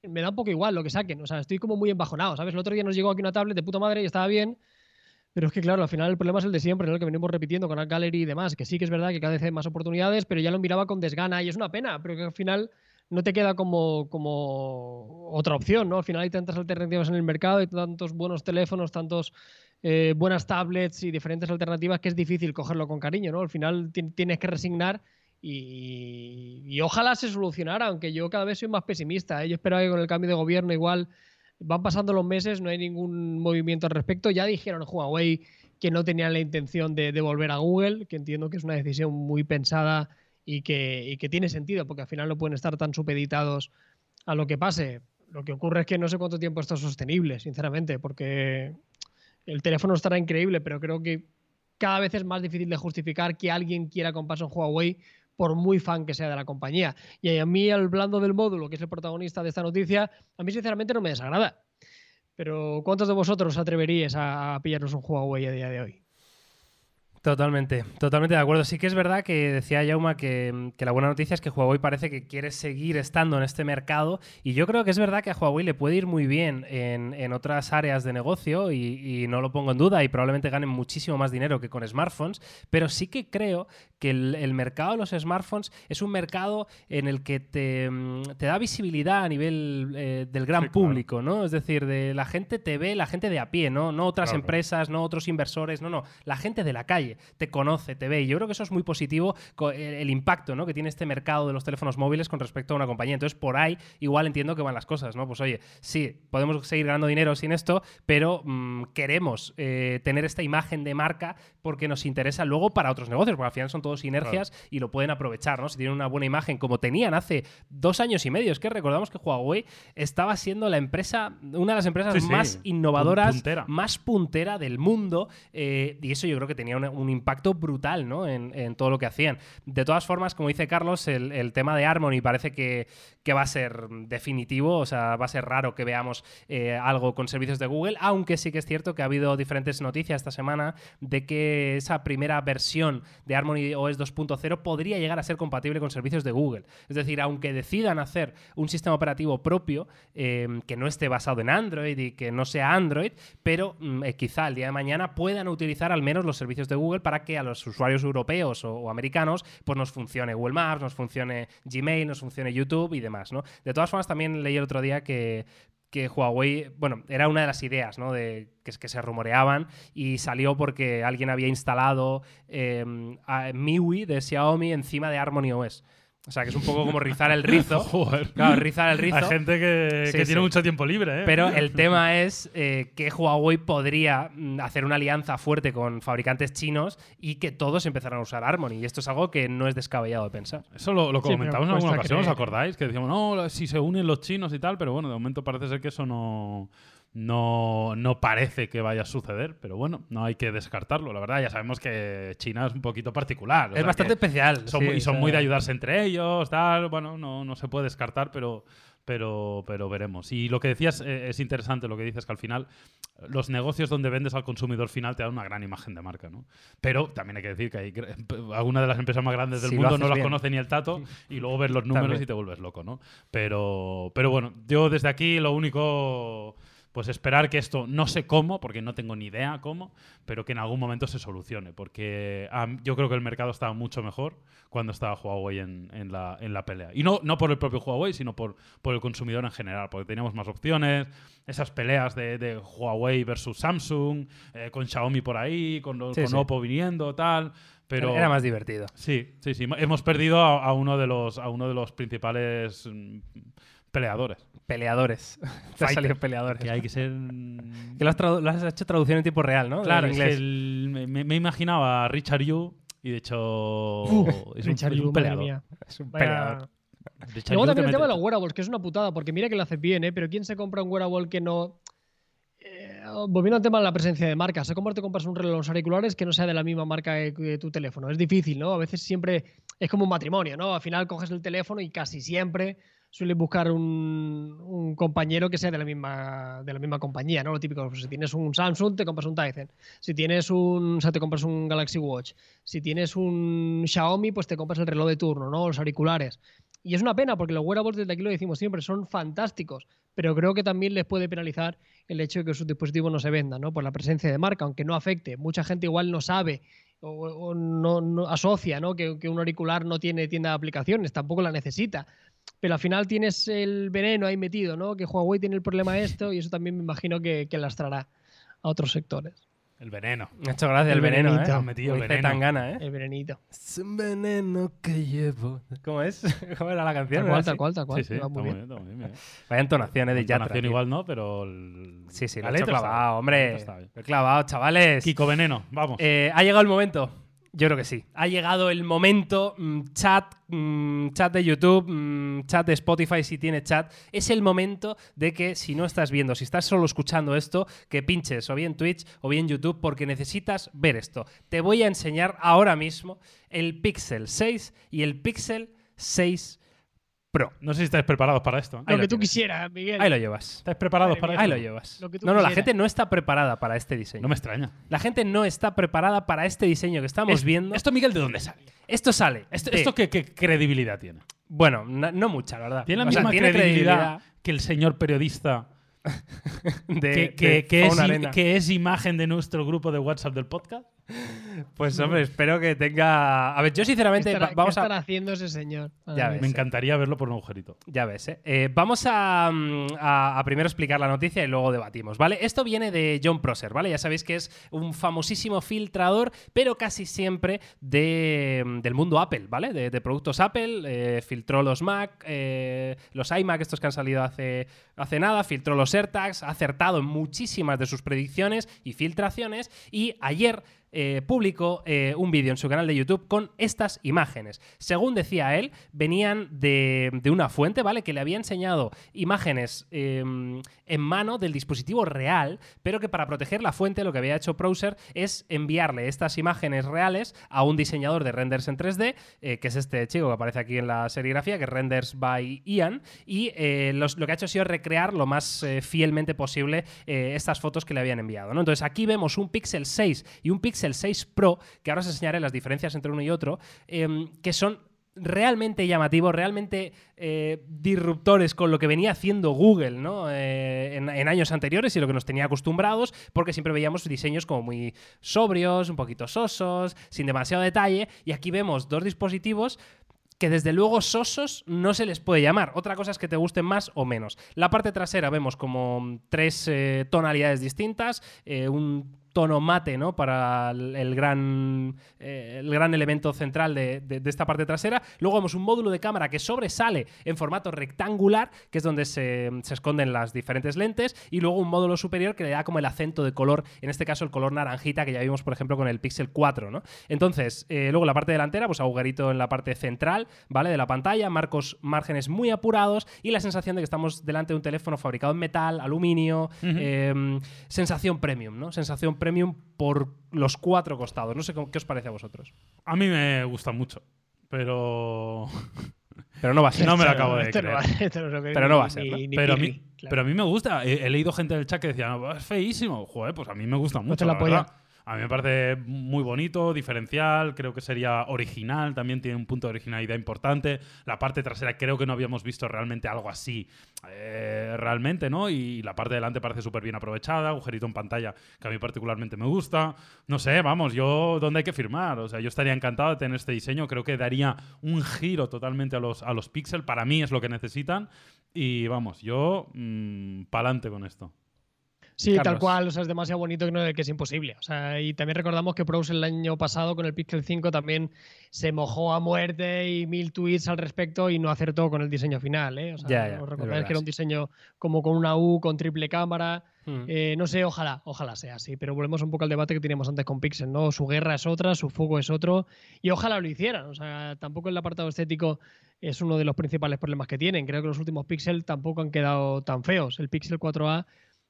Me da un poco igual lo que saquen. O sea, estoy como muy embajonado, ¿sabes? El otro día nos llegó aquí una tablet de puta madre y estaba bien. Pero es que, claro, al final el problema es el de siempre, ¿no? el que venimos repitiendo con Art Gallery y demás. Que sí que es verdad que cada vez hay más oportunidades, pero ya lo miraba con desgana y es una pena. Pero que al final no te queda como, como otra opción, ¿no? Al final hay tantas alternativas en el mercado, hay tantos buenos teléfonos, tantos eh, buenas tablets y diferentes alternativas que es difícil cogerlo con cariño, ¿no? Al final tienes que resignar y, ojalá se solucionara, aunque yo cada vez soy más pesimista. ¿eh? Yo esperaba que con el cambio de gobierno igual van pasando los meses, no hay ningún movimiento al respecto. Ya dijeron Huawei que no tenían la intención de, de volver a Google, que entiendo que es una decisión muy pensada y que, que tiene sentido, porque al final no pueden estar tan supeditados a lo que pase. Lo que ocurre es que no sé cuánto tiempo esto es sostenible, sinceramente, porque el teléfono estará increíble, pero creo que cada vez es más difícil de justificar que alguien quiera comprarse un Huawei por muy fan que sea de la compañía. Y a mí el blando del módulo, que es el protagonista de esta noticia, a mí sinceramente no me desagrada. Pero ¿cuántos de vosotros atreveríais a pillarnos un Huawei a día de hoy? Totalmente, totalmente de acuerdo. Sí que es verdad que decía Yauma que, la buena noticia es que Huawei parece que quiere seguir estando en este mercado y yo creo que es verdad que a Huawei le puede ir muy bien en, otras áreas de negocio y, no lo pongo en duda y probablemente ganen muchísimo más dinero que con smartphones, pero sí que creo que el, mercado de los smartphones es un mercado en el que te, da visibilidad a nivel eh, del gran público, ¿no? Es decir, de la gente te ve, la gente de a pie, ¿no? No otras empresas, no otros inversores, no, no, la gente de la calle te conoce, te ve. Y yo creo que eso es muy positivo, el, impacto ¿no? que tiene este mercado de los teléfonos móviles con respecto a una compañía. Entonces, por ahí igual entiendo que van las cosas, ¿no? Pues oye, sí, podemos seguir ganando dinero sin esto, pero mm, queremos eh, tener esta imagen de marca porque nos interesa luego para otros negocios, porque al final son todos sinergias y lo pueden aprovechar, ¿no? Si tienen una buena imagen como tenían hace dos años y medio. Es que recordamos que Huawei estaba siendo la empresa, una de las empresas más innovadoras, más puntera del mundo, eh, y eso yo creo que tenía un un impacto brutal ¿no? en, todo lo que hacían. De todas formas, como dice Carlos, el, tema de Harmony parece que, va a ser definitivo, o sea, va a ser raro que veamos eh, algo con servicios de Google, aunque sí que es cierto que ha habido diferentes noticias esta semana de que esa primera versión de Harmony OS 2.0 podría llegar a ser compatible con servicios de Google. Es decir, aunque decidan hacer un sistema operativo propio eh, que no esté basado en Android y que no sea Android, pero mm, eh, quizá el día de mañana puedan utilizar al menos los servicios de Google para que a los usuarios europeos o, americanos pues nos funcione Google Maps, nos funcione Gmail, nos funcione YouTube y demás, ¿no? De todas formas, también leí el otro día que, Huawei, bueno, era una de las ideas ¿no? de, que, que se rumoreaban y salió porque alguien había instalado eh, MIUI de Xiaomi encima de Harmony OS. O sea, que es un poco como rizar el rizo. Joder. Claro, rizar el rizo. Hay gente que, tiene mucho tiempo libre, ¿eh? Pero el tema es eh, que Huawei podría mm, hacer una alianza fuerte con fabricantes chinos y que todos empezaran a usar Harmony. Y esto es algo que no es descabellado de pensar. Eso lo, comentamos en alguna ocasión, ¿os acordáis? Que decíamos, no, si se unen los chinos y tal, pero bueno, de momento parece ser que eso no no, no parece que vaya a suceder, pero bueno, no hay que descartarlo. La verdad, ya sabemos que China es un poquito particular. Es bastante especial. y son muy de ayudarse entre ellos, tal. Bueno, no, no se puede descartar, pero, pero, pero veremos. Y lo que decías eh, es interesante, lo que dices, que al final los negocios donde vendes al consumidor final te dan una gran imagen de marca, ¿no? Pero también hay que decir que hay algunas de las empresas más grandes del mundo no las conoce ni el tato y luego ves los números y te vuelves loco, ¿no? Pero, pero bueno, yo desde aquí lo único pues esperar que esto, no sé cómo, porque no tengo ni idea cómo, pero que en algún momento se solucione, porque yo creo que el mercado estaba mucho mejor cuando estaba Huawei en, la, en la, pelea. Y no, no por el propio Huawei, sino por, por el consumidor en general, porque teníamos más opciones, esas peleas de, Huawei versus Samsung, eh, con Xiaomi por ahí, con, Oppo viniendo, tal. Pero, Era más divertido. Sí, sí, sí. Hemos perdido a, uno, de los, a uno de los principales mm, peleadores. Peleadores. Te ha salido peleadores. Que hay que ser. Que lo has, hecho traducción en tiempo real, ¿no? Claro, es me, me, imaginaba a Richard Yu Y de hecho, es un, Richard es un Yu, madre peleador. mía. Es un Vaya- peleador. Richard Luego Yu también el tema de los wearables, que es una putada, porque mira que lo haces bien, ¿eh? Pero ¿quién se compra un wearable que no. Eh, volviendo al tema de la presencia de marcas, ¿cómo te compras un reloj los auriculares que no sea de la misma marca que que tu teléfono? Es difícil, ¿no? A veces siempre es como un matrimonio, ¿no? Al final coges el teléfono y casi siempre sueles buscar un, un compañero que sea de la misma de la misma compañía, ¿no? Lo típico, pues, si tienes un Samsung, te compras un Tizen. Si tienes un, o te compras un Galaxy Watch. Si tienes un Xiaomi, pues te compras el reloj de turno, ¿no? Los auriculares. Y es una pena porque los wearables, desde aquí lo decimos siempre, son fantásticos, pero creo que también les puede penalizar el hecho de que sus dispositivos no se vendan, ¿no? Por la presencia de marca, aunque no afecte. Mucha gente igual no sabe o, o no, no asocia, ¿no? Que, que un auricular no tiene tienda de aplicaciones, tampoco la necesita. Pero al final tienes el veneno ahí metido, ¿no? Que Huawei tiene el problema esto y eso también me imagino que, que lastrará a otros sectores. El veneno. Me ha hecho gracia el, El veneno, venenito. ¿eh? Metido el veneno. Tangana, ¿eh? El venenito. Es un veneno que llevo. ¿Cómo es? ¿Cómo era la canción? Tal ¿Era cual, tal cual, tal cual. Sí, sí, Va está muy bien. bien, muy bien. Vaya entonación, ¿eh? De Yatra. Entonación igual no, pero el- Sí, sí, lo la he clavado, hombre. he clavado, chavales. Kiko Veneno, vamos. Eh, ¿Ha llegado el momento? Yo creo que sí. Ha llegado el momento. mm, chat, mm, chat de YouTube, mm, chat de Spotify si tiene chat. Es el momento de que si no estás viendo, si estás solo escuchando esto, que pinches o bien Twitch o bien YouTube porque necesitas ver esto. Te voy a enseñar ahora mismo el Pixel 6 y el Pixel 6 Pro. no sé si estáis preparados para esto. Ahí Lo lo que tú tienes. quisieras, Miguel. Ahí lo llevas. ¿Estáis preparados Madre para mía. Ahí lo llevas. Lo que tú No, no, la gente no está preparada para este diseño. No me extraña. La gente no está preparada para este diseño que estamos Es- viendo. ¿Esto, Miguel, de dónde sale? Esto sale. ¿Esto, de- esto qué, qué credibilidad tiene? Bueno, no, no mucha, la verdad. ¿Tiene la O sea, misma tiene credibilidad, que el señor periodista de, que es, Fauna i- Arena. que es imagen de nuestro grupo de WhatsApp del podcast? Pues hombre, espero que tenga. A ver, yo ¿Qué sinceramente estará, va- qué vamos a. estará haciendo ese señor? Ya ves. Me encantaría verlo por un agujerito. Ya ves, ¿eh? Eh, vamos a, mm, a- a primero explicar la noticia y luego debatimos, ¿vale? Esto viene de John Prosser, ¿vale? Ya sabéis que es un famosísimo filtrador, pero casi siempre de, mm, del mundo Apple, ¿vale? De, de productos Apple, eh, filtró los Mac, eh, los iMac, estos que han salido hace, hace nada, filtró los Ha acertado en muchísimas de sus predicciones y filtraciones, y ayer eh, publicó eh, un vídeo en su canal de YouTube con estas imágenes. Según decía él, venían de, de una fuente, ¿vale? Que le había enseñado imágenes eh, en mano del dispositivo real, pero que para proteger la fuente lo que había hecho Browser es enviarle estas imágenes reales a un diseñador de renders en 3D, eh, que es este chico que aparece aquí en la serigrafía, que es Renders by Ian, y lo que ha hecho ha sido recrear lo más fielmente posible estas fotos que le habían enviado. Entonces aquí vemos un Pixel 6 y un Pixel 6 Pro, que ahora os enseñaré las diferencias entre uno y otro, em, que son realmente llamativos, realmente eh, disruptores con lo que venía haciendo Google ¿no? Eh, en, años anteriores y lo que nos tenía acostumbrados, porque siempre veíamos diseños como muy sobrios, un poquito sosos, sin demasiado detalle, y aquí vemos dos dispositivos que desde luego sosos no se les puede llamar. Otra cosa es que te gusten más o menos. La parte trasera vemos como tres eh, tonalidades distintas, un tono mate, ¿no? Para el, gran, eh, el gran elemento central de, de- de esta parte trasera. Luego vemos un módulo de cámara que sobresale en formato rectangular, que es donde se, se esconden las diferentes lentes, y luego un módulo superior que le da como el acento de color, en este caso el color naranjita que ya vimos, por ejemplo, con el Pixel 4, ¿no? Entonces, eh, luego la parte delantera, pues agujerito en la parte central, ¿vale? De la pantalla, marcos, márgenes muy apurados y la sensación de que estamos delante de un teléfono fabricado en metal, aluminio, eh, sensación premium, ¿no? Sensación premium por los cuatro costados. No sé cómo- qué os parece a vosotros. A mí me gusta mucho, pero Pero no va a ser. No me lo acabo de no creer. no Pero no va a ser, ¿no? pero a, mí, pero a mí me gusta. He, he leído gente del chat que decía, "No, es feísimo. Joder, pues a mí me gusta mucho. la la polla. verdad. A mí me parece muy bonito, diferencial, creo que sería original, también tiene un punto de originalidad importante. La parte trasera creo que no habíamos visto realmente algo así, eh, realmente, ¿no? Y la parte de delante parece súper bien aprovechada, agujerito en pantalla que a mí particularmente me gusta. No sé, vamos, yo, ¿dónde hay que firmar? O sea, yo estaría encantado de tener este diseño, creo que daría un giro totalmente a los, a los Pixel, para mí es lo que necesitan. Y vamos, yo, para pa'lante con esto. Sí, tal cual, o sea, es demasiado bonito que, no- que es imposible. O sea, y también recordamos que Pros el año pasado con el Pixel 5 también se mojó a muerte y mil tweets al respecto y no acertó con el diseño final. ¿eh? O sea, Ya, ya, os recordáis que era un diseño como con una U, con triple cámara. Mm. Eh, no sé, ojalá, ojalá sea así, pero volvemos un poco al debate que teníamos antes con Pixel, ¿no? Su guerra es otra, su fuego es otro, y ojalá lo hicieran. O sea, tampoco el apartado estético es uno de los principales problemas que tienen. Creo que los últimos Pixel tampoco han quedado tan feos. El Pixel 4A,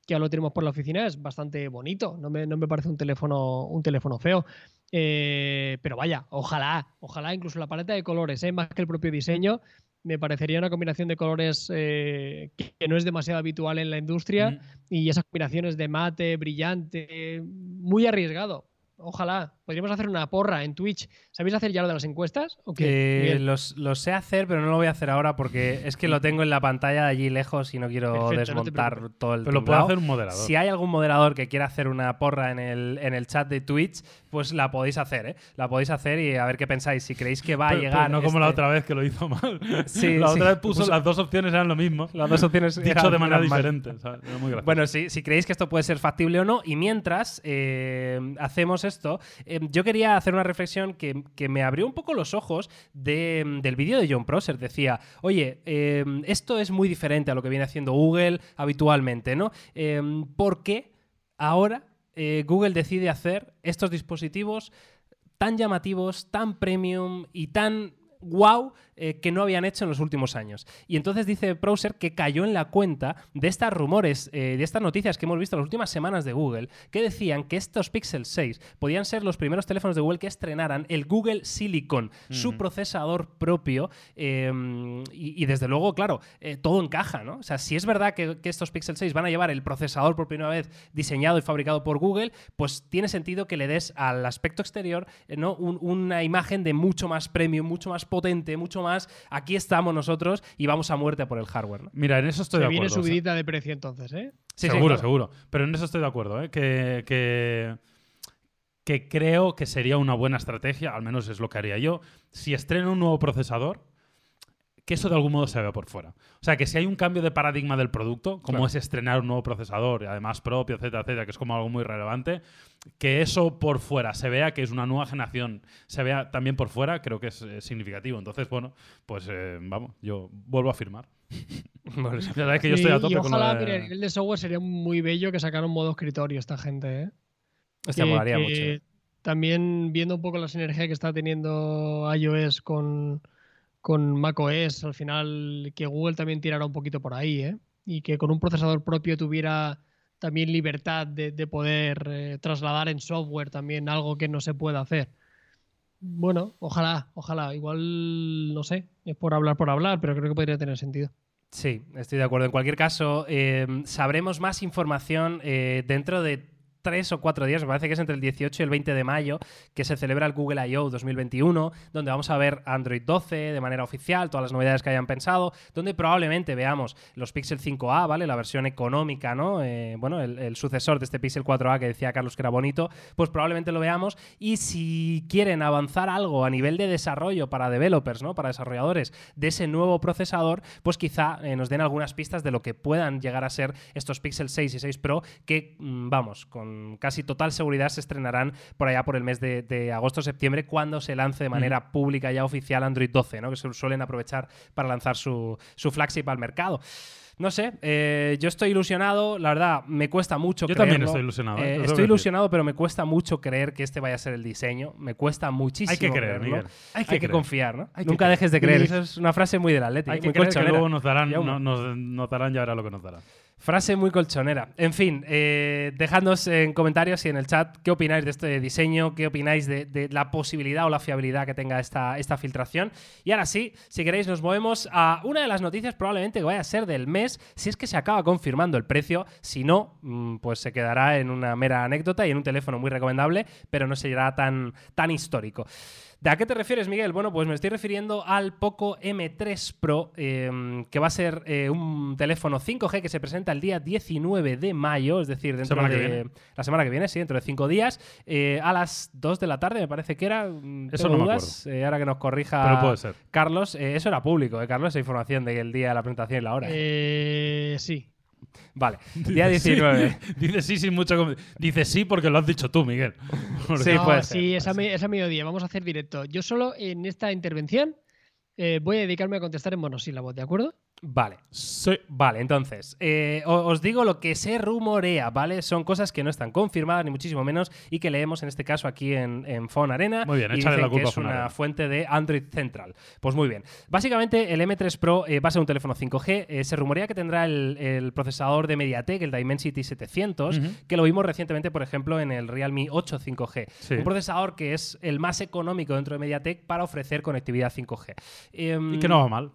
que ya lo tenemos por la oficina, es bastante bonito. No me, no me parece un teléfono, un teléfono feo. Eh, pero vaya, ojalá, ojalá incluso la paleta de colores, ¿eh? más que el propio diseño, me parecería una combinación de colores eh, que, no es demasiado habitual en la industria Mm. y esas combinaciones de mate, brillante, muy arriesgado. Ojalá. Podríamos hacer una porra en Twitch. ¿Sabéis hacer ya lo de las encuestas? ¿O qué? Eh, los, los sé hacer, pero no lo voy a hacer ahora porque es que lo tengo en la pantalla de allí lejos y no quiero Perfecto, desmontar todo el Pero lo puede hacer un moderador. Si hay algún moderador que quiera hacer una porra en el, en el chat de Twitch, pues la podéis hacer, ¿eh? La podéis hacer y a ver qué pensáis. Si creéis que va a pero llegar. no como la este- otra vez que lo hizo mal. Sí, la sí. otra vez puso, Puso- las dos opciones eran lo mismo. Las dos opciones Dicho eran- de manera diferente. Bueno, si, si creéis que esto puede ser factible o no, y mientras eh, hacemos esto, eh, yo quería hacer una reflexión que, que me abrió un poco los ojos de- del vídeo de John Prosser. Decía, oye, eh, esto es muy diferente a lo que viene haciendo Google habitualmente, ¿no? ¿Por qué ahora eh, Google decide hacer estos dispositivos tan llamativos, tan premium y tan wow eh, que no habían hecho en los últimos años. Y entonces dice Browser que cayó en la cuenta de estos rumores, eh, de estas noticias que hemos visto en las últimas semanas de Google, que decían que estos Pixel 6 podían ser los primeros teléfonos de Google que estrenaran el Google Silicon, su procesador propio. eh, y, y desde luego, claro, eh, todo encaja, ¿no? O sea, si es verdad que, que estos Pixel 6 van a llevar el procesador por primera vez diseñado y fabricado por Google, pues tiene sentido que le des al aspecto exterior ¿no? Un- una imagen de mucho más premium, mucho más potente, mucho más. Aquí estamos nosotros y vamos a muerte por el hardware. ¿no? Mira, en eso estoy Se de viene acuerdo. o sea, subidita de precio entonces, ¿eh? Sí, sí, seguro, claro. seguro. Pero en eso estoy de acuerdo, ¿eh? que, que, que creo que sería una buena estrategia, al menos es lo que haría yo, si estreno un nuevo procesador, que eso de algún modo se vea por fuera. O sea, que si hay un cambio de paradigma del producto, como Claro. es estrenar un nuevo procesador, y además propio, etcétera, etcétera, que es como algo muy relevante, que eso por fuera se vea que es una nueva generación, se vea también por fuera, creo que es eh, significativo. Entonces, bueno, pues eh, vamos, yo vuelvo a firmar. Bueno, Ya sabes que yo estoy a tope y con lo ojalá, de- mira, a nivel de software sería muy bello que sacaran un modo escritorio esta gente, ¿eh? Hostia, que- molaría que mucho. También viendo un poco la sinergia que está teniendo iOS con, con macOS, al final que Google también tirara un poquito por ahí, ¿eh? Y que con un procesador propio tuviera también libertad de, de poder eh, trasladar en software también algo que no se pueda hacer. Bueno, ojalá, ojalá. Igual, no sé, es por hablar por hablar, pero creo que podría tener sentido. Sí, estoy de acuerdo. En cualquier caso, eh, sabremos más información eh, dentro de tres o cuatro días, me parece que es entre el 18 y el 20 de mayo, que se celebra el Google I.O. 2021, donde vamos a ver Android 12 de manera oficial, todas las novedades que hayan pensado, donde probablemente veamos los Pixel 5a, ¿vale? La versión económica, ¿no? Eh, bueno, el, sucesor de este Pixel 4a que decía Carlos que era bonito, pues probablemente lo veamos. Y si quieren avanzar algo a nivel de desarrollo para developers, ¿no? Para desarrolladores de ese nuevo procesador, pues quizá eh, nos den algunas pistas de lo que puedan llegar a ser estos Pixel 6 y 6 Pro, que, mm, vamos, con casi total seguridad se estrenarán por allá por el mes de, de agosto-septiembre, cuando se lance de manera pública ya oficial Android 12, ¿no? Que se suelen aprovechar para lanzar su, su flagship al mercado. No sé, eh, yo estoy ilusionado, la verdad, me cuesta mucho Yo también estoy ilusionado, ¿eh? Eh, estoy ilusionado, pero me cuesta mucho creer que este vaya a ser el diseño. Me cuesta muchísimo Hay que creer. Miguel. Hay que, confiar, ¿no? Hay Nunca dejes de creer. Esa es una frase muy del Atlético. Hay que muy creer que luego nos darán, no- nos, nos darán, ya verá lo que nos darán. Frase muy colchonera. En fin, eh, dejadnos en comentarios y en el chat qué opináis de este diseño, qué opináis de, de la posibilidad o la fiabilidad que tenga esta, esta filtración. Y ahora sí, si queréis, nos movemos a una de las noticias probablemente que vaya a ser del mes, si es que se acaba confirmando el precio. Si no, mm, pues se quedará en una mera anécdota y en un teléfono muy recomendable, pero no será tan, tan histórico. ¿De a qué te refieres, Miguel? Bueno, pues me estoy refiriendo al Poco M3 Pro, eh, que va a ser eh, un teléfono 5G que se presenta el día 19 de mayo, es decir, dentro Semana de la semana que viene, sí, dentro de cinco días, eh, a las 2 de la tarde, me parece que era. mm, Eso tengo no me dudas, eh, ahora que nos corrija Pero puede ser. Carlos, eh, eso era público, eh, Carlos, esa información del día de la presentación y la hora. Eh, sí. Vale, día 19. Sí. Dice sí sin mucho. Dice sí porque lo has dicho tú, Miguel. Porque- Sí, No, puede ser, sí, esa, ser. me- esa mediodía. Vamos a hacer directo. Yo solo en esta intervención eh, voy a dedicarme a contestar en monosílabos, ¿de acuerdo? Vale, sí, vale, entonces, eh, os digo lo que se rumorea, ¿vale? Son cosas que no están confirmadas, ni muchísimo menos, y que leemos en este caso aquí en, en Phone Arena. Muy bien, y dicen la culpa que es una Arena. fuente de Android Central. Pues muy bien. Básicamente, el M3 Pro eh, va a ser un teléfono 5G. eh, se rumorea que tendrá el, el procesador de MediaTek, el Dimensity 700, Ujú. que lo vimos recientemente, por ejemplo, en el Realme 8 5G. Sí. Un procesador que es el más económico dentro de MediaTek para ofrecer conectividad 5G. Em, Y que no va mal.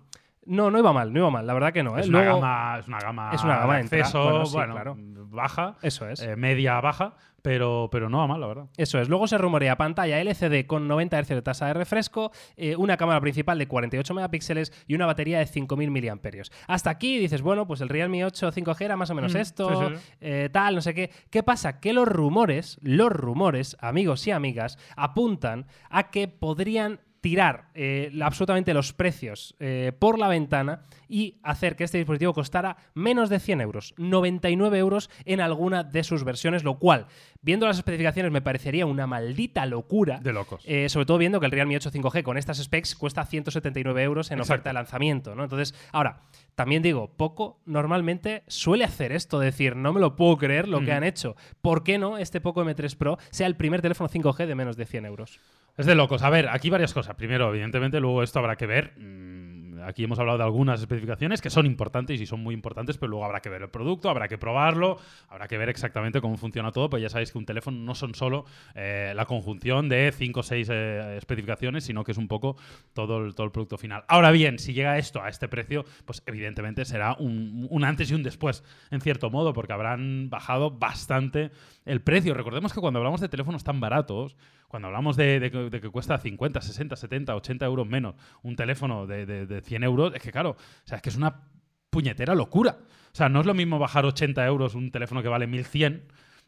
No, no iba mal, no iba mal, la verdad que no. ¿eh? Es una, gama, es una gama Es una gama de acceso, Bueno, sí, bueno, claro. baja, Eso es. eh, media baja, pero, pero no va mal, la verdad. Eso es. Luego se rumorea pantalla LCD con 90 Hz de tasa de refresco, eh, una cámara principal de 48 megapíxeles y una batería de 5.000 mAh. Hasta aquí dices, bueno, pues el Realme 8 5G era más o menos Mm, esto, sí, sí, sí. tal, no sé qué. ¿Qué pasa? Que los rumores, los rumores, amigos y amigas, apuntan a que podrían tirar eh, absolutamente los precios eh, por la ventana y hacer que este dispositivo costara menos de 100 euros, 99 euros en alguna de sus versiones, lo cual, viendo las especificaciones, me parecería una maldita locura. De locos. Eh, sobre todo viendo que el Realme 8 5G con estas specs cuesta 179 euros en Exacto. oferta de lanzamiento, ¿no? Entonces, ahora, también digo, Poco normalmente suele hacer esto, decir, no me lo puedo creer lo que han hecho. ¿Por qué no este Poco M3 Pro sea el primer teléfono 5G de menos de 100 euros? Es de locos. A ver, aquí varias cosas. Primero, evidentemente, luego esto habrá que ver. Aquí hemos hablado de algunas especificaciones que son importantes y son muy importantes, pero luego habrá que ver el producto, habrá que probarlo, habrá que ver exactamente cómo funciona todo. Pues ya sabéis que un teléfono no son solo eh, la conjunción de 5 o 6 especificaciones, sino que es un poco todo el, todo el producto final. Ahora bien, si llega esto a este precio, pues evidentemente será un, un antes y un después, en cierto modo, porque habrán bajado bastante el precio. Recordemos que cuando hablamos de teléfonos tan baratos, cuando hablamos de, de de que cuesta 50, 60, 70, 80 euros menos un teléfono de, de- de 100 euros, es que claro, o sea, es que es una puñetera locura. O sea, no es lo mismo bajar 80 euros un teléfono que vale 1100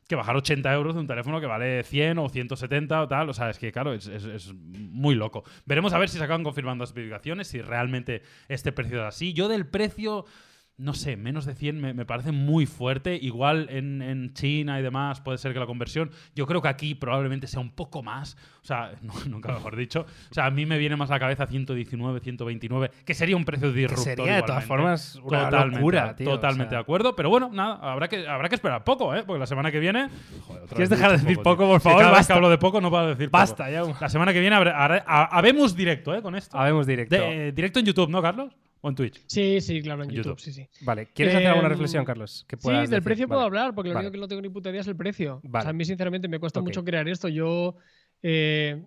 que bajar 80 euros de un teléfono que vale 100 o 170 o tal. O sea, es que claro, es, es- es muy loco. Veremos a ver si se acaban confirmando las especificaciones, si realmente este precio es así. Yo del precio no sé, menos de 100 me, me parece muy fuerte. Igual en, en China y demás puede ser que la conversión, yo creo que aquí probablemente sea un poco más. O sea, no- nunca mejor dicho. O sea, a mí me viene más a la cabeza 119, 129, que sería un precio disruptor. sería, de todas formas, una totalmente, locura, tío, o Totalmente sea. de acuerdo. Pero bueno, nada, habrá que, habrá que esperar poco, ¿eh? Porque la semana que viene. Joder, ¿Quieres dejar de decir poco, por Que favor? Cada vez que hablo de poco no puedo decir poco. Basta, ya. La semana que viene habrá- habemos directo, ¿eh? Con esto. Habemos directo. De- eh, directo en YouTube, ¿no, Carlos? ¿O en Twitch? Sí, sí, claro, en YouTube, YouTube. sí, sí. Vale, ¿quieres hacer alguna Em, reflexión, Carlos? Que Sí, del decir? precio puedo hablar, porque lo Vale. único que no tengo ni puta idea es el precio. O Vale. sea, a mí, sinceramente, me cuesta mucho crear esto. Yo. eh,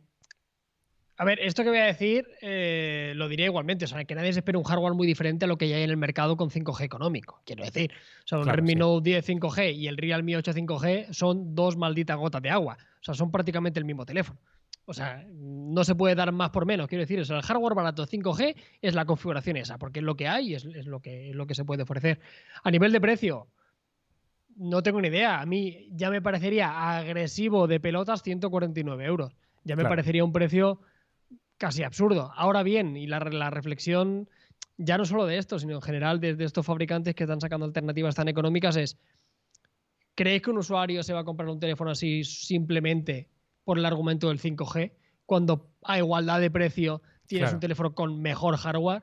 a ver, esto que voy a decir eh, lo diría igualmente. O sea, que nadie se espere un hardware muy diferente a lo que ya hay en el mercado con 5G económico. Quiero decir, o sea, un Claro, Redmi sí. Note 10 5G y el Realme 8 5G son dos malditas gotas de agua. O sea, son prácticamente el mismo teléfono. O sea, no se puede dar más por menos. Quiero decir, o sea, el hardware barato 5G es la configuración esa, porque es lo que hay y es, es lo, que, es lo que se puede ofrecer. A nivel de precio, no tengo ni idea. A mí ya me parecería agresivo de pelotas 149 euros. Ya me Claro. parecería un precio casi absurdo. Ahora bien, y la, la reflexión ya no solo de esto, sino en general de, de estos fabricantes que están sacando alternativas tan económicas es, ¿creéis que un usuario se va a comprar un teléfono así simplemente por el argumento del 5G cuando a igualdad de precio tienes Claro. un teléfono con mejor hardware?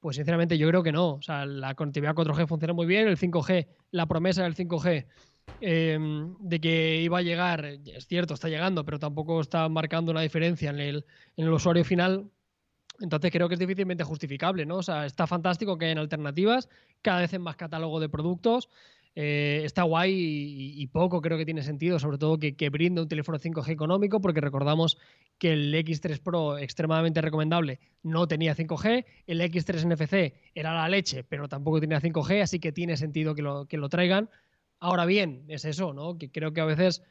Pues sinceramente yo creo que no. O sea, la conectividad 4G funciona muy bien, el 5G, la promesa del 5G eh, de que iba a llegar, es cierto, está llegando, pero tampoco está marcando una diferencia en el, en el usuario final. Entonces creo que es difícilmente justificable, ¿no? O sea, está fantástico que hayan alternativas, cada vez en más catálogo de productos. Eh, está guay y, y poco creo que tiene sentido, sobre todo que, que brinda un teléfono 5G económico, porque recordamos que el X3 Pro, extremadamente recomendable, no tenía 5G, el X3 NFC era la leche, pero tampoco tenía 5G, así que tiene sentido que lo, que lo traigan. Ahora bien, es eso, ¿no? Que creo que a veces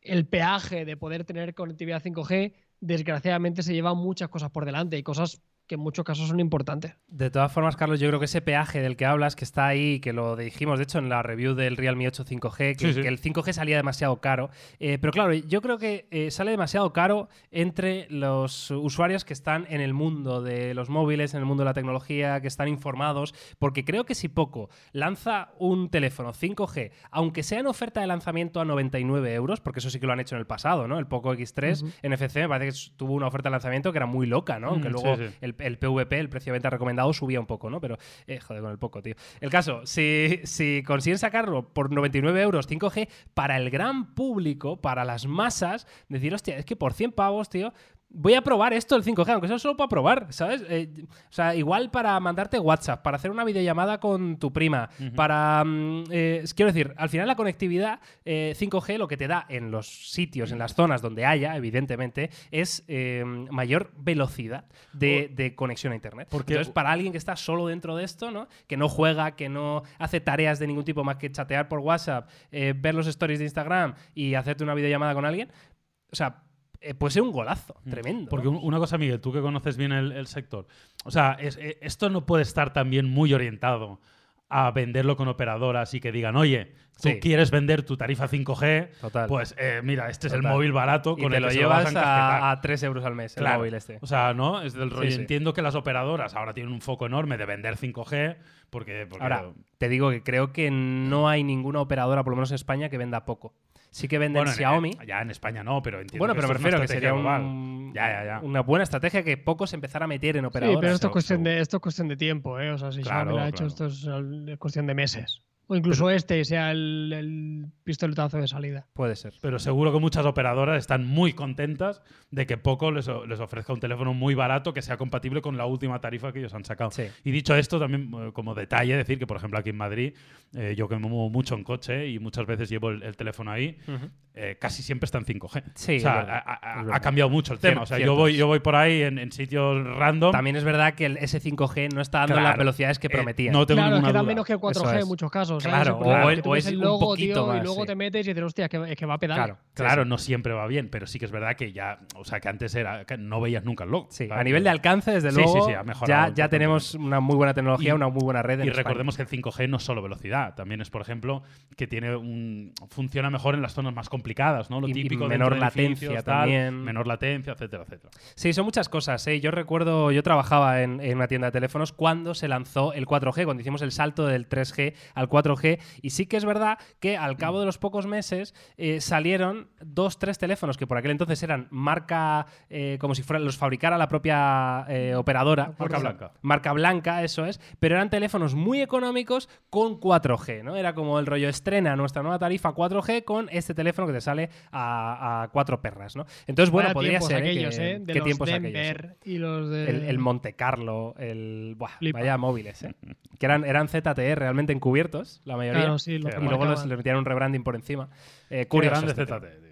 el peaje de poder tener conectividad 5G, desgraciadamente se lleva muchas cosas por delante. Hay cosas que en muchos casos son importantes. De todas formas, Carlos, yo creo que ese peaje del que hablas, que está ahí, que lo dijimos, de hecho, en la review del Realme 8 5G, que, Sí, sí. que el 5G salía demasiado caro. Eh, pero claro, yo creo que eh, sale demasiado caro entre los usuarios que están en el mundo de los móviles, en el mundo de la tecnología, que están informados, porque creo que si Poco lanza un teléfono 5G, aunque sea en oferta de lanzamiento a 99 euros, porque eso sí que lo han hecho en el pasado, ¿no? El Poco X3 Ujú. NFC me parece que tuvo una oferta de lanzamiento que era muy loca, ¿no? Aunque Mm, luego sí, sí. El, PVP, el precio de venta recomendado, subía un poco, ¿no? Pero, eh, joder, con el poco, tío. El caso, si, si consiguen sacarlo por 99 euros 5G, para el gran público, para las masas, decir, hostia, es que por 100 pavos, tío, voy a probar esto, el 5G, aunque sea solo para probar, ¿sabes? Eh, o sea, igual para mandarte WhatsApp, para hacer una videollamada con tu prima, para... mm, eh, quiero decir, al final la conectividad eh, 5G lo que te da en los sitios, en las zonas donde haya, evidentemente, es eh, mayor velocidad de, de conexión a Internet. Porque- Entonces, para alguien que está solo dentro de esto, ¿no? Que no juega, que no hace tareas de ningún tipo más que chatear por WhatsApp, eh, ver los stories de Instagram y hacerte una videollamada con alguien, o sea, eh, puede ser un golazo, tremendo. Mm. Porque ¿no? un- una cosa, Miguel, tú que conoces bien el, el sector, o sea, es- eh, esto no puede estar también muy orientado a venderlo con operadoras y que digan, oye, tú Sí. quieres vender tu tarifa 5G, Total. pues eh, mira, este es el móvil barato y con te el lo que se lo vas llevas a a, a 3 euros al mes, el Claro. móvil este. O sea, ¿no? Es del rollo. sí. Entiendo que las operadoras ahora tienen un foco enorme de vender 5G porque... porque Ahora, te digo que creo que no hay ninguna operadora, por lo menos en España, que venda poco. Sí que venden bueno, en- Xiaomi. ya en España no, pero entiendo Bueno, que pero me esto es una refiero que sería un- Ya, ya, ya. una buena estrategia que poco se empezara a meter en operadoras. Sí, pero esto es, cuestión de, esto es cuestión de tiempo, ¿eh? O sea, si Claro, Xiaomi lo ha hecho, claro. esto es cuestión de meses. O incluso este sea el, el pistoletazo de salida. Puede ser. Pero seguro que muchas operadoras están muy contentas de que Poco les, les ofrezca un teléfono muy barato que sea compatible con la última tarifa que ellos han sacado. Sí. Y dicho esto, también eh, como detalle, decir que, por ejemplo, aquí en Madrid, eh, yo que me muevo mucho en coche y muchas veces llevo el, el teléfono ahí, Ujú. eh, casi siempre está en 5G. Sí, o sea, verdad, ha, ha- ha cambiado mucho el Cierto, tema. O sea, cierto. yo voy, yo voy por ahí en, en sitios random. También es verdad que el S5G no está dando Claro. las velocidades que Eh, prometía. no tengo Claro, es que da duda. menos que el 4G Eso es. en muchos casos. Claro, o es o el un poquito tío, más, y luego sí. te metes y dices, hostia, es que, es que va a pedal. Claro, Claro, sí, sí. no siempre va bien, pero sí que es verdad que ya, o sea, que antes era que no veías nunca el logo. A nivel de alcance, desde Sí, luego, sí, sí, ha mejorado ya, ya tenemos una muy buena tecnología, Y- una muy buena red. en Y España. recordemos que el 5G no es solo velocidad, también es, por ejemplo, que tiene un funciona mejor en las zonas más complicadas, ¿no? Lo Y- y típico menor de edificios, latencia tal, también. menor latencia, etcétera, etcétera. Sí, son muchas cosas. ¿eh? Yo recuerdo, yo trabajaba en, en una tienda de teléfonos cuando se lanzó el 4G, cuando hicimos el salto del 3G al 4G. Y sí que es verdad que al cabo de los pocos meses eh, salieron dos, tres teléfonos que por aquel entonces eran marca, eh, como si fueran, los fabricara la propia eh, operadora. Marca blanca. Marca blanca, eso es. Pero eran teléfonos muy económicos con 4G, ¿no? Era como el rollo estrena nuestra nueva tarifa 4G con este teléfono que te sale a, a cuatro perras, ¿no? Entonces, bueno, Vaya podría ser. aquellos, que-. De ¿Qué los tiempos aquellos? Denver y los de... El, el Monte Carlo, el. Buah, vaya móviles, ¿eh? Que eran, eran ZTE realmente encubiertos, la mayoría. Claro, sí, lo Y luego les, les metieron un rebranding por encima. Eh, curioso grande este.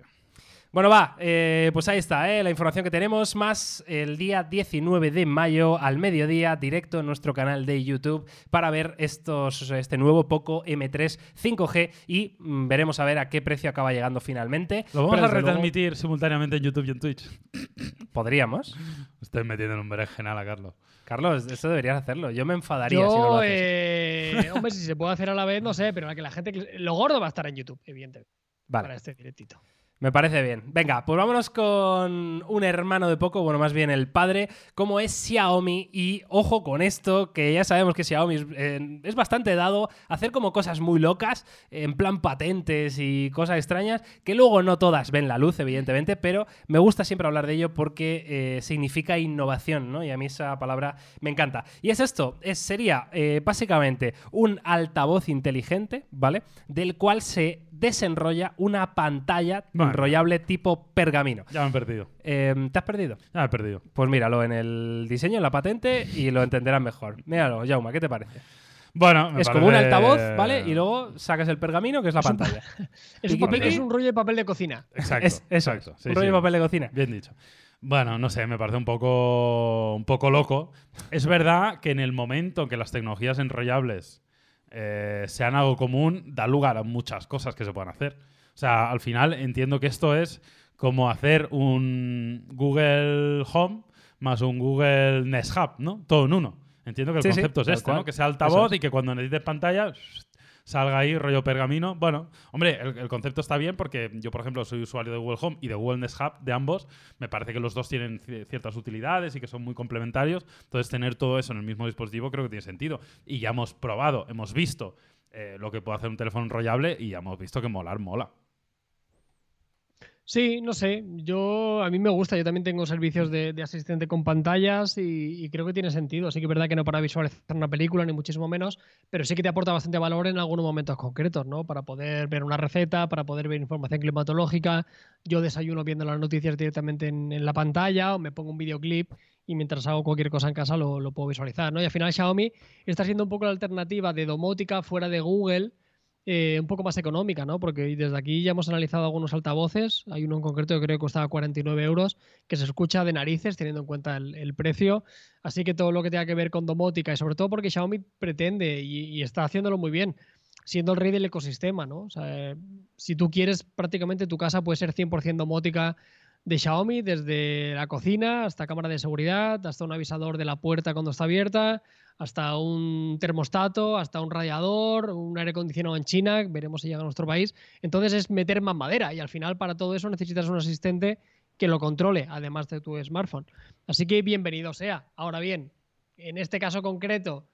Bueno, va, eh, pues ahí está, ¿eh? la información que tenemos, más el día 19 de mayo al mediodía, directo en nuestro canal de YouTube, para ver estos, este nuevo Poco M3 5G y mm, veremos a ver a qué precio acaba llegando finalmente. Lo vamos Pero a luego, retransmitir simultáneamente en YouTube y en Twitch. Podríamos. Estoy metiendo en un berenjenal a Carlos. Carlos, esto deberías hacerlo. Yo me enfadaría si no lo haces. eh, hombre, si se puede hacer a la vez, no sé, pero que la gente. Lo gordo va a estar en YouTube, evidentemente, Vale. para este directito. Me parece bien. Venga, pues vámonos con un hermano de poco, bueno, más bien el padre, como es Xiaomi. Y ojo con esto, que ya sabemos que Xiaomi es, eh, es bastante dado hacer como cosas muy locas, en plan patentes y cosas extrañas, que luego no todas ven la luz, evidentemente, pero me gusta siempre hablar de ello porque eh, significa innovación, ¿no? Y a mí esa palabra me encanta. Y es esto, es, sería eh, básicamente un altavoz inteligente, ¿vale? Del cual se desenrolla una pantalla. Enrollable tipo pergamino. Ya me he perdido. Eh, ¿Te has perdido? Ya me he perdido. Pues míralo en el diseño, en la patente y lo entenderás mejor. Míralo, Jauma, ¿qué te parece? Bueno, me es como un altavoz, ¿vale? Y luego sacas el pergamino, que es la Es un pa- pantalla. Es un, Piqui, papel- piqui. es un rollo de papel de cocina. Exacto. Es, exacto. Sí, un rollo sí. de papel de cocina. Bien dicho. Bueno, no sé, me parece un poco, un poco loco. Es verdad que en el momento en que las tecnologías enrollables eh, sean algo común, da lugar a muchas cosas que se puedan hacer. O sea, al final entiendo que esto es como hacer un Google Home, más un Google Nest Hub, ¿no? Todo en uno. Entiendo que el Sí, sí, concepto es este. ¿no? Que sea altavoz es. y que cuando necesites pantalla salga ahí rollo pergamino. Bueno, hombre, el, el concepto está bien porque yo, por ejemplo, soy usuario de Google Home y de Google Nest Hub, de ambos. Me parece que los dos tienen ci- ciertas utilidades y que son muy complementarios. Entonces, tener todo eso en el mismo dispositivo creo que tiene sentido. Y ya hemos probado, hemos visto eh, lo que puede hacer un teléfono enrollable y ya hemos visto que molar mola. Sí, no sé. Yo a mí me gusta. Yo también tengo servicios de, asistente con pantallas y, y creo que tiene sentido. Sí que es verdad que no para visualizar una película ni muchísimo menos, pero sí que te aporta bastante valor en algunos momentos concretos, ¿no? Para poder ver una receta, para poder ver información climatológica. Yo desayuno viendo las noticias directamente en, en la pantalla o me pongo un videoclip y mientras hago cualquier cosa en casa lo, lo puedo visualizar, ¿no? Y al final Xiaomi está siendo un poco la alternativa de domótica fuera de Google eh, un poco más económica, ¿no? Porque desde aquí ya hemos analizado algunos altavoces. Hay uno en concreto que creo que costaba 49 euros, que se escucha de narices teniendo en cuenta el, precio. Así que todo lo que tenga que ver con domótica y sobre todo porque Xiaomi pretende y, y está haciéndolo muy bien, siendo el rey del ecosistema, ¿no? O sea, eh, si tú quieres, prácticamente tu casa puede ser 100% domótica de Xiaomi, desde la cocina hasta cámara de seguridad, hasta un avisador de la puerta cuando está abierta, hasta un termostato, hasta un radiador, un aire acondicionado en China, veremos si llega a nuestro país. Entonces es meter más madera y al final para todo eso necesitas un asistente que lo controle, además de tu smartphone. Así que bienvenido sea. Ahora bien, en este caso concreto,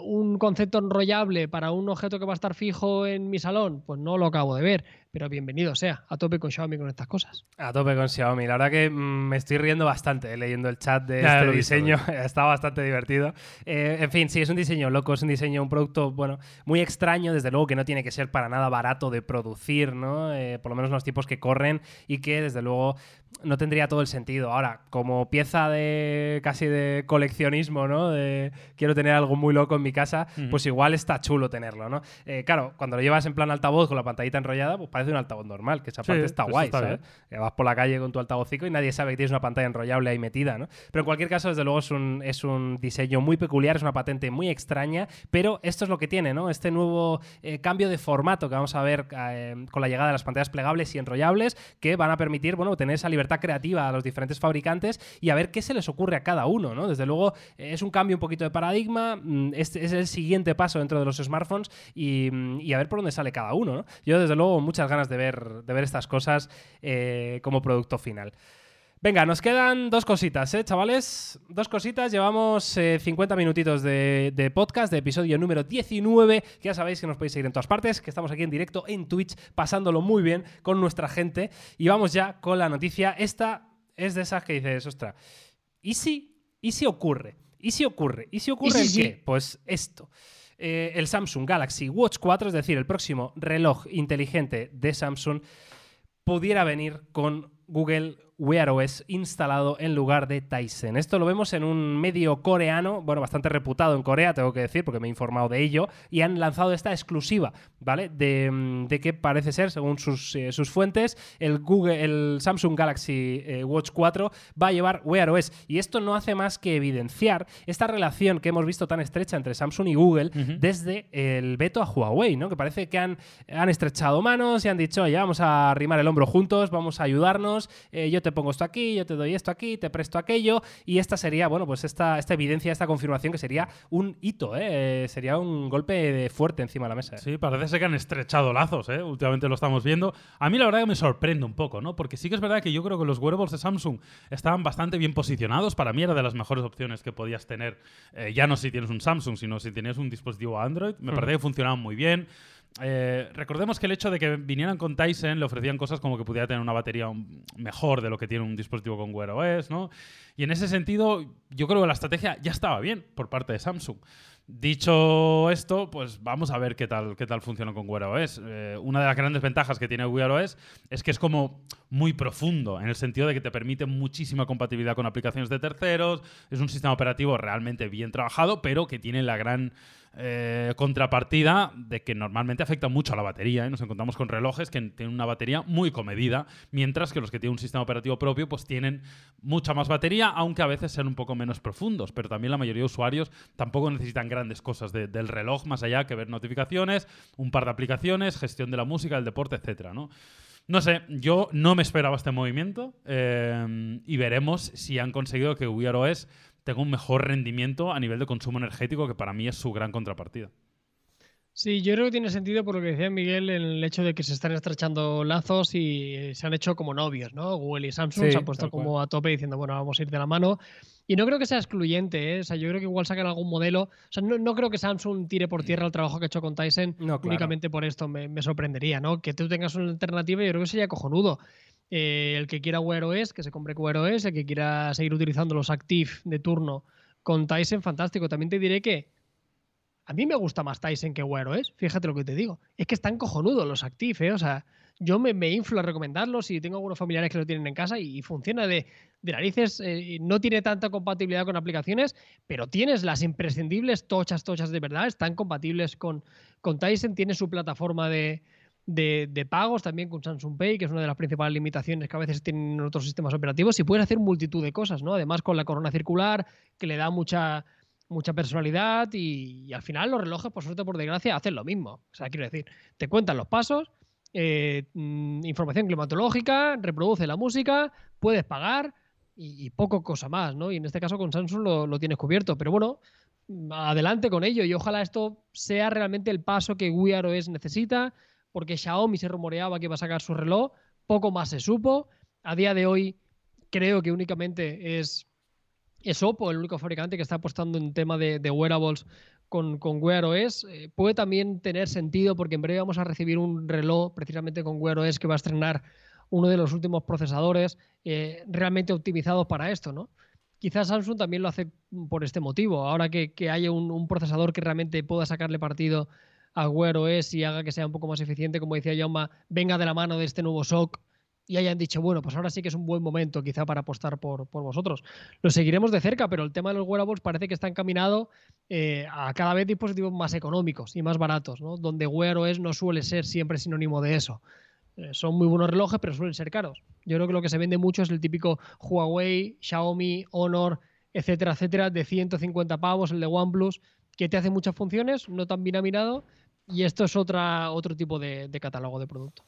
un concepto enrollable para un objeto que va a estar fijo en mi salón, pues no lo acabo de ver, pero bienvenido sea, a tope con Xiaomi con estas cosas. A tope con Xiaomi. La verdad que mm, me estoy riendo bastante eh, leyendo el chat de Ya, este diseño. Está bastante divertido. Eh, en fin, sí, es un diseño loco, es un diseño, un producto, bueno, muy extraño, desde luego que no tiene que ser para nada barato de producir, ¿no? Eh, por lo menos en los tiempos que corren y que desde luego no tendría todo el sentido. Ahora, como pieza de casi de coleccionismo, ¿no? De quiero tener algo muy loco en mi casa, pues igual está chulo tenerlo, ¿no? Eh, claro, cuando lo llevas en plan altavoz con la pantallita enrollada, pues parece un altavoz normal, que esa Sí, parte está eso guay, está ¿sabes? bien. Que vas por la calle con tu altavocico y nadie sabe que tienes una pantalla enrollable ahí metida, ¿no? Pero en cualquier caso, desde luego es un, es un diseño muy peculiar, es una patente muy extraña, pero esto es lo que tiene, ¿no? Este nuevo eh, cambio de formato que vamos a ver eh, con la llegada de las pantallas plegables y enrollables que van a permitir, bueno, tener esa libertad creativa a los diferentes fabricantes y a ver qué se les ocurre a cada uno, ¿no? Desde luego eh, es un cambio un poquito de paradigma, mm, este es el siguiente paso dentro de los smartphones y, mm, y a ver por dónde sale cada uno, ¿no? Yo desde luego muchas ganas de ver, de ver estas cosas eh, como producto final. Venga, nos quedan dos cositas, ¿eh, chavales? Dos cositas. Llevamos eh, 50 minutitos de, de podcast, de episodio número 19. Que ya sabéis que nos podéis seguir en todas partes, que estamos aquí en directo en Twitch, pasándolo muy bien con nuestra gente. Y vamos ya con la noticia. Esta es de esas que dices, ostra, ¿y si, ¿y si ocurre? ¿Y si ocurre? ¿Y si ocurre si el sí? qué? Pues esto. Eh, el Samsung Galaxy Watch 4, es decir, el próximo reloj inteligente de Samsung, pudiera venir con Google Wear OS instalado en lugar de Tyson. Esto lo vemos en un medio coreano, bueno, bastante reputado en Corea, tengo que decir, porque me he informado de ello, y han lanzado esta exclusiva, ¿vale? De, mm, de que parece ser, según sus, eh, sus fuentes, el, Google, el Samsung Galaxy eh, Watch 4 va a llevar Wear OS. Y esto no hace más que evidenciar esta relación que hemos visto tan estrecha entre Samsung y Google desde el veto a Huawei, ¿no? Que parece que han, han estrechado manos y han dicho, oye, vamos a arrimar el hombro juntos, vamos a ayudarnos, eh, yo te pongo esto aquí, yo te doy esto aquí, te presto aquello, y esta sería, bueno, pues esta, esta evidencia, esta confirmación que sería un hito, ¿eh? Eh, Sería un golpe de fuerte encima de la mesa. ¿eh? Sí, parece ser que han estrechado lazos, ¿eh? Últimamente lo estamos viendo. A mí la verdad que me sorprende un poco, ¿no? Porque sí que es verdad que yo creo que los wearables de Samsung estaban bastante bien posicionados. Para mí era de las mejores opciones que podías tener, eh, ya no si tienes un Samsung, sino si tienes un dispositivo Android. Me Ujú. parece que funcionaban muy bien. Eh, recordemos que el hecho de que vinieran con Tyson le ofrecían cosas como que pudiera tener una batería mejor de lo que tiene un dispositivo con Wear OS, ¿no? Y en ese sentido, yo creo que la estrategia ya estaba bien por parte de Samsung. Dicho esto, pues vamos a ver qué tal, qué tal funciona con Wear OS. Eh, una de las grandes ventajas que tiene Wear OS es que es como muy profundo, en el sentido de que te permite muchísima compatibilidad con aplicaciones de terceros, es un sistema operativo realmente bien trabajado, pero que tiene la gran eh, contrapartida de que normalmente afecta mucho a la batería. ¿eh? Nos encontramos con relojes que tienen una batería muy comedida, mientras que los que tienen un sistema operativo propio pues tienen mucha más batería, aunque a veces sean un poco menos profundos. Pero también la mayoría de usuarios tampoco necesitan grandes cosas de- del reloj, más allá que ver notificaciones, un par de aplicaciones, gestión de la música, del deporte, etcétera, ¿no? No sé, yo no me esperaba este movimiento eh, y veremos si han conseguido que Wear OS tenga un mejor rendimiento a nivel de consumo energético, que para mí es su gran contrapartida. Sí, yo creo que tiene sentido por lo que decía Miguel en el hecho de que se están estrechando lazos y se han hecho como novios, ¿no? Google y Samsung Sí, se han puesto como a tope diciendo, bueno, vamos a ir de la mano. Y no creo que sea excluyente, ¿eh? O sea, yo creo que igual sacan algún modelo. O sea, no, no creo que Samsung tire por tierra el trabajo que ha hecho con Tyson No, claro. únicamente por esto. Me, me sorprendería, ¿no? Que tú tengas una alternativa, yo creo que sería cojonudo. Eh, el que quiera Wear OS, que se compre Wear OS, el que quiera seguir utilizando los Active de turno con Tyson, fantástico. También te diré que a mí me gusta más Tyson que Wear OS, fíjate lo que te digo. Es que están cojonudos los Active, ¿eh? O sea, yo me, me inflo a recomendarlos y tengo algunos familiares que lo tienen en casa y, funciona de, de narices. eh, no tiene tanta compatibilidad con aplicaciones, pero tienes las imprescindibles tochas, tochas de verdad. Están compatibles con, con Tyson, tiene su plataforma de, de, de pagos también con Samsung Pay, que es una de las principales limitaciones que a veces tienen otros sistemas operativos. Y puedes hacer multitud de cosas, ¿no? Además, con la corona circular, que le da mucha mucha personalidad y, y al final los relojes, por suerte por desgracia, hacen lo mismo. O sea, quiero decir, te cuentan los pasos, eh, mm, información climatológica, reproduce la música, puedes pagar y, poco cosa más, ¿no? Y en este caso con Samsung lo, lo tienes cubierto. Pero bueno, mm, adelante con ello y ojalá esto sea realmente el paso que Wear OS necesita, porque Xiaomi se rumoreaba que iba a sacar su reloj, poco más se supo. A día de hoy creo que únicamente es es Oppo el único fabricante que está apostando en tema de, de wearables con, con Wear OS. Eh, puede también tener sentido porque en breve vamos a recibir un reloj precisamente con Wear OS que va a estrenar uno de los últimos procesadores eh, realmente optimizados para esto, ¿no? Quizás Samsung también lo hace por este motivo. Ahora que, que haya un, un procesador que realmente pueda sacarle partido a Wear OS y haga que sea un poco más eficiente, como decía Jaume, venga de la mano de este nuevo SOC y hayan dicho, bueno, pues ahora sí que es un buen momento quizá para apostar por, por vosotros. Lo seguiremos de cerca, pero el tema de los wearables parece que está encaminado eh, a cada vez dispositivos más económicos y más baratos, ¿no? donde Wear OS no suele ser siempre sinónimo de eso. Eh, son muy buenos relojes, pero suelen ser caros. Yo creo que lo que se vende mucho es el típico Huawei, Xiaomi, Honor, etcétera, etcétera, de 150 pavos, el de OnePlus, que te hace muchas funciones, no tan bien aminado, y esto es otra, otro tipo de, de catálogo de producto.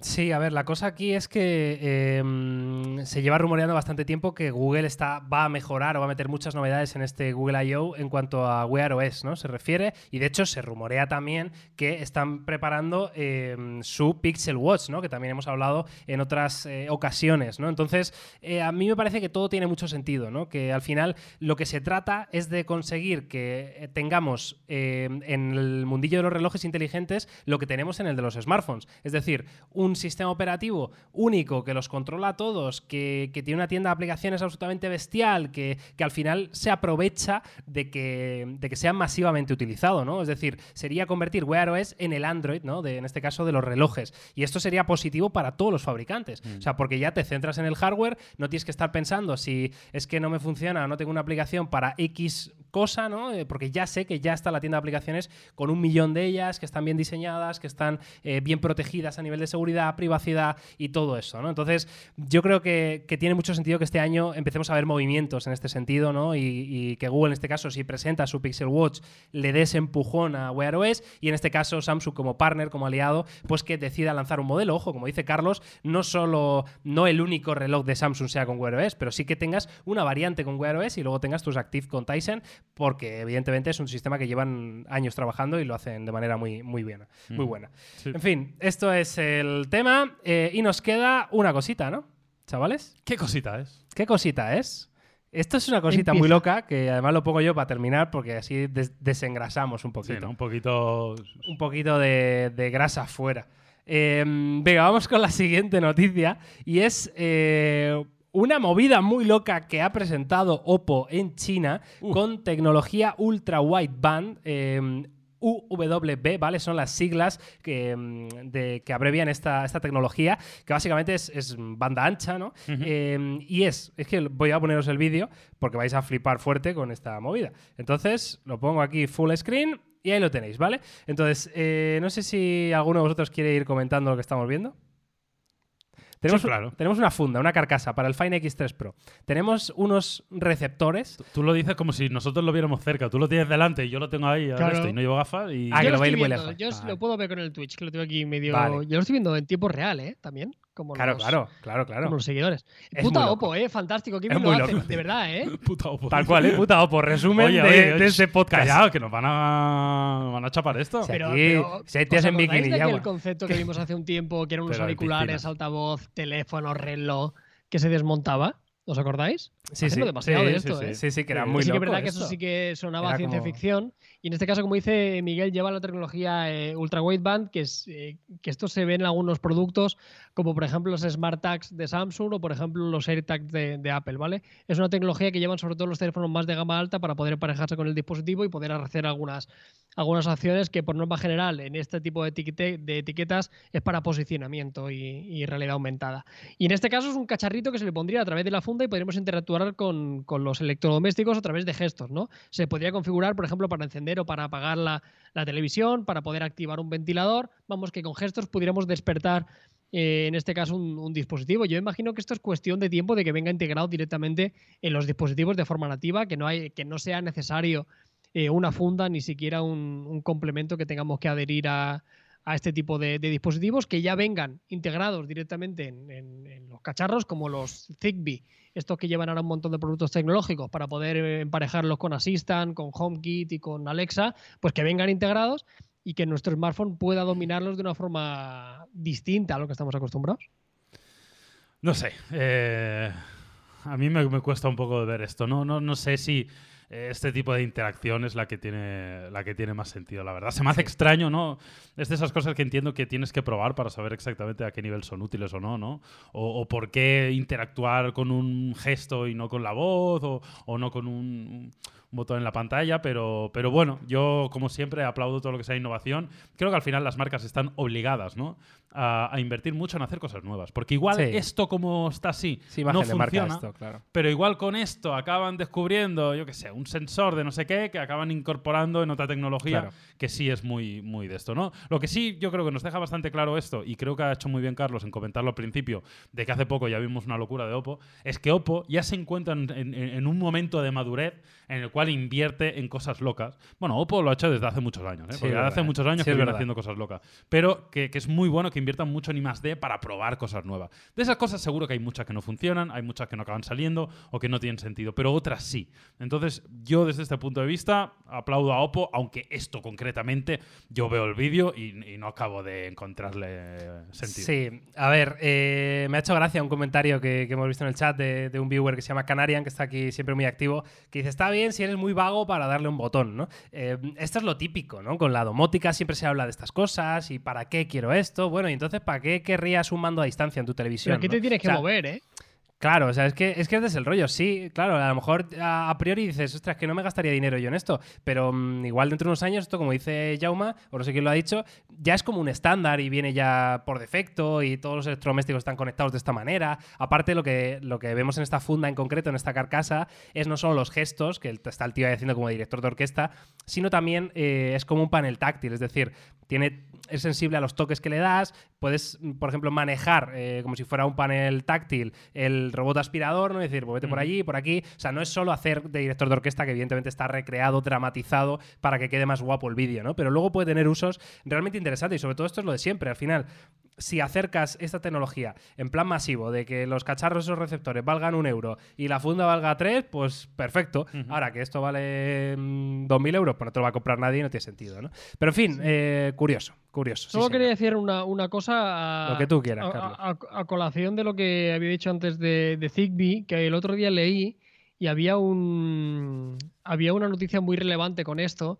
Sí, a ver, la cosa aquí es que eh, se lleva rumoreando bastante tiempo que Google está, va a mejorar o va a meter muchas novedades en este Google I.O. en cuanto a Wear OS, ¿no? Se refiere. Y de hecho se rumorea también que están preparando eh, su Pixel Watch, ¿no? Que también hemos hablado en otras eh, ocasiones, ¿no? Entonces, eh, a mí me parece que todo tiene mucho sentido, ¿no? Que al final lo que se trata es de conseguir que eh, tengamos eh, en el mundillo de los relojes inteligentes lo que tenemos en el de los smartphones. Es decir, un sistema operativo único que los controla a todos, que, que tiene una tienda de aplicaciones absolutamente bestial, que, que al final se aprovecha de que, de que sea masivamente utilizado, ¿no? Es decir, sería convertir Wear OS en el Android, ¿no? De, en este caso de los relojes. Y esto sería positivo para todos los fabricantes. O sea, porque ya te centras en el hardware, no tienes que estar pensando si es que no me funciona o no tengo una aplicación para X cosa, ¿no? Eh, porque ya sé que ya está la tienda de aplicaciones con un millón de ellas, que están bien diseñadas, que están eh, bien protegidas a nivel de seguridad, privacidad y todo eso, ¿no? Entonces, yo creo que, que tiene mucho sentido que este año empecemos a ver movimientos en este sentido, ¿no? Y, y que Google, en este caso, si presenta su Pixel Watch, le dé ese empujón a Wear OS y en este caso Samsung como partner, como aliado, pues que decida lanzar un modelo. Ojo, como dice Carlos, no solo, no el único reloj de Samsung sea con Wear OS, pero sí que tengas una variante con Wear OS y luego tengas tus Active con Tyson, porque evidentemente es un sistema que llevan años trabajando y lo hacen de manera muy, muy buena. Muy Mm. buena. Sí. En fin, esto es el tema eh, y nos queda una cosita, ¿no? Chavales, ¿Qué cosita es? ¿qué cosita es? Esto es una cosita Empieza. muy loca que además lo pongo yo para terminar porque así des- desengrasamos un Sí, poquito. ¿no? Un poquito. Un poquito de, de grasa fuera. Eh, venga, vamos con la siguiente noticia y es eh, una movida muy loca que ha presentado Oppo en China Uh. con tecnología ultra wideband. eh, UWB, ¿vale? Son las siglas que, mm, de- que abrevian esta, esta tecnología, que básicamente es, es banda ancha, ¿no? Eh, y es, es que voy a poneros el vídeo porque vais a flipar fuerte con esta movida. Entonces, lo pongo aquí full screen y ahí lo tenéis, ¿vale? Entonces, eh, no sé si alguno de vosotros quiere ir comentando lo que estamos viendo. Tenemos, Sí, claro. tenemos una funda, una carcasa para el Fine X3 Pro. Tenemos unos receptores. Tú lo dices como si nosotros lo viéramos cerca. Tú lo tienes delante y yo lo tengo ahí al Claro. resto y no llevo gafas y... Ah, que yo lo lo veis estoy muy viendo, lejos. Yo Vale. lo puedo ver con el Twitch, que lo tengo aquí medio. Vale. Yo lo estoy viendo en tiempo real, ¿eh? También. Como Claro, los, claro, claro, claro. Como los seguidores. Es Puta loco. Oppo, ¿eh? Fantástico. Qué Es bien lo loco. de verdad, ¿eh? Puta opo. Tal cual, ¿eh? Puta Oppo. Resumen Oye, de, oye, de este podcast. Callado, que nos van a, nos van a chapar esto. Si hay tías ¿os en bikini, ya, aquel guau. concepto que vimos hace un tiempo, que eran unos Pero auriculares, altavoz, teléfono, reloj, que se desmontaba? ¿Os acordáis? Sí, Haciendo sí. demasiado Sí, de sí, esto, sí. ¿eh? Sí, sí, que era Sí, muy sí que es loco verdad que eso sí que sonaba Era ciencia como- ficción. Y en este caso, como dice Miguel, lleva la tecnología eh, ultra wideband, que eh, que esto se ve en algunos productos, como por ejemplo los Smart Tags de Samsung o por ejemplo los AirTags de, de Apple, ¿vale? Es una tecnología que llevan sobre todo los teléfonos más de gama alta para poder emparejarse con el dispositivo y poder hacer algunas, algunas acciones que por norma general en este tipo de, etiquetas es para posicionamiento y, y realidad aumentada. Y en este caso es un cacharrito que se le pondría a través de la funda y podríamos interactuar con, con los electrodomésticos a través de gestos, ¿no? Se podría configurar, por ejemplo, para encender para apagar la, televisión, para poder activar un ventilador. Vamos, que con gestos pudiéramos despertar, eh, en este caso, un, dispositivo. Yo imagino que esto es cuestión de tiempo de que venga integrado directamente en los dispositivos de forma nativa, que no, hay, que no sea necesario eh, una funda ni siquiera un complemento que tengamos que adherir a, a este tipo de, dispositivos que ya vengan integrados directamente en, los cacharros, como los Zigbee, estos que llevan ahora un montón de productos tecnológicos para poder eh, emparejarlos con Assistant, con HomeKit y con Alexa, pues que vengan integrados y que nuestro smartphone pueda dominarlos de una forma distinta a lo que estamos acostumbrados. No sé. eh, a mí me, me cuesta un poco ver esto. No, no, no sé si este tipo de interacción es la que tiene la que tiene más sentido, la verdad. Se me hace extraño, ¿no? Es de esas cosas que entiendo que tienes que probar para saber exactamente a qué nivel son útiles o no, ¿no? O, o por qué interactuar con un gesto y no con la voz, o, o no con un, un botón en la pantalla, pero, pero bueno, yo como siempre aplaudo todo lo que sea innovación. Creo que al final las marcas están obligadas, ¿no? A, a invertir mucho en hacer cosas nuevas. Porque igual Sí. esto como está así Sí, no funciona. esto, claro. Pero igual con esto acaban descubriendo, yo qué sé, un sensor de no sé qué que acaban incorporando en otra tecnología Claro. que sí es muy, muy de esto, ¿no? Lo que sí yo creo que nos deja bastante claro esto, y creo que ha hecho muy bien Carlos en comentarlo al principio, de que hace poco ya vimos una locura de Oppo, es que Oppo ya se encuentra en, en- en un momento de madurez en el cual invierte en cosas locas. Bueno, Oppo lo ha hecho desde hace muchos años, ¿eh? Porque hace verdad. muchos años Sí, que viene haciendo cosas locas. Pero que, que es muy bueno que inviertan mucho en I+.D. para probar cosas nuevas. De esas cosas seguro que hay muchas que no funcionan, hay muchas que no acaban saliendo o que no tienen sentido, pero otras sí. Entonces, yo desde este punto de vista aplaudo a Oppo, aunque esto concretamente yo veo el vídeo y, y no acabo de encontrarle sentido. Sí, a ver, eh, me ha hecho gracia un comentario que, que hemos visto en el chat de, de un viewer que se llama Canarian, que está aquí siempre muy activo, que dice, está bien si eres muy vago para darle un botón, ¿no? Eh, esto es lo típico, ¿no? Con la domótica siempre se habla de estas cosas y ¿para qué quiero esto? Bueno, y entonces ¿para qué querrías un mando a distancia en tu televisión? Pero aquí no? te tienes que O sea, mover, ¿eh? Claro, o sea, es que, es que es el rollo, sí, claro, a lo mejor a, priori dices, ostras, que no me gastaría dinero yo en esto, pero mm, igual dentro de unos años, esto como dice Jauma, o no sé quién lo ha dicho, ya es como un estándar y viene ya por defecto y todos los electrodomésticos están conectados de esta manera. Aparte, lo que, lo que vemos en esta funda en concreto, en esta carcasa, es no solo los gestos, que está el tío haciendo como director de orquesta, sino también eh, es como un panel táctil, es decir, tiene, es sensible a los toques que le das, puedes, por ejemplo, manejar eh, como si fuera un panel táctil el robot aspirador, ¿no? Es decir, muévete por Ujú. allí, por aquí. O sea, no es solo hacer de director de orquesta, que evidentemente está recreado, dramatizado para que quede más guapo el vídeo, ¿no? Pero luego puede tener usos realmente interesantes y sobre todo esto es lo de siempre. Al final, si acercas esta tecnología en plan masivo, de que los cacharros, esos receptores, valgan un euro y la funda valga tres, pues perfecto. Ahora que esto vale mm, 2.000 euros, pues no te lo va a comprar nadie y no tiene sentido, ¿no? Pero en fin, eh, curioso, curioso. Solo quería decir una, una cosa a, Lo que tú quieras, a- Carlos. a- a colación de lo que había dicho antes de, de Zigbee, que el otro día leí y había un había una noticia muy relevante con esto.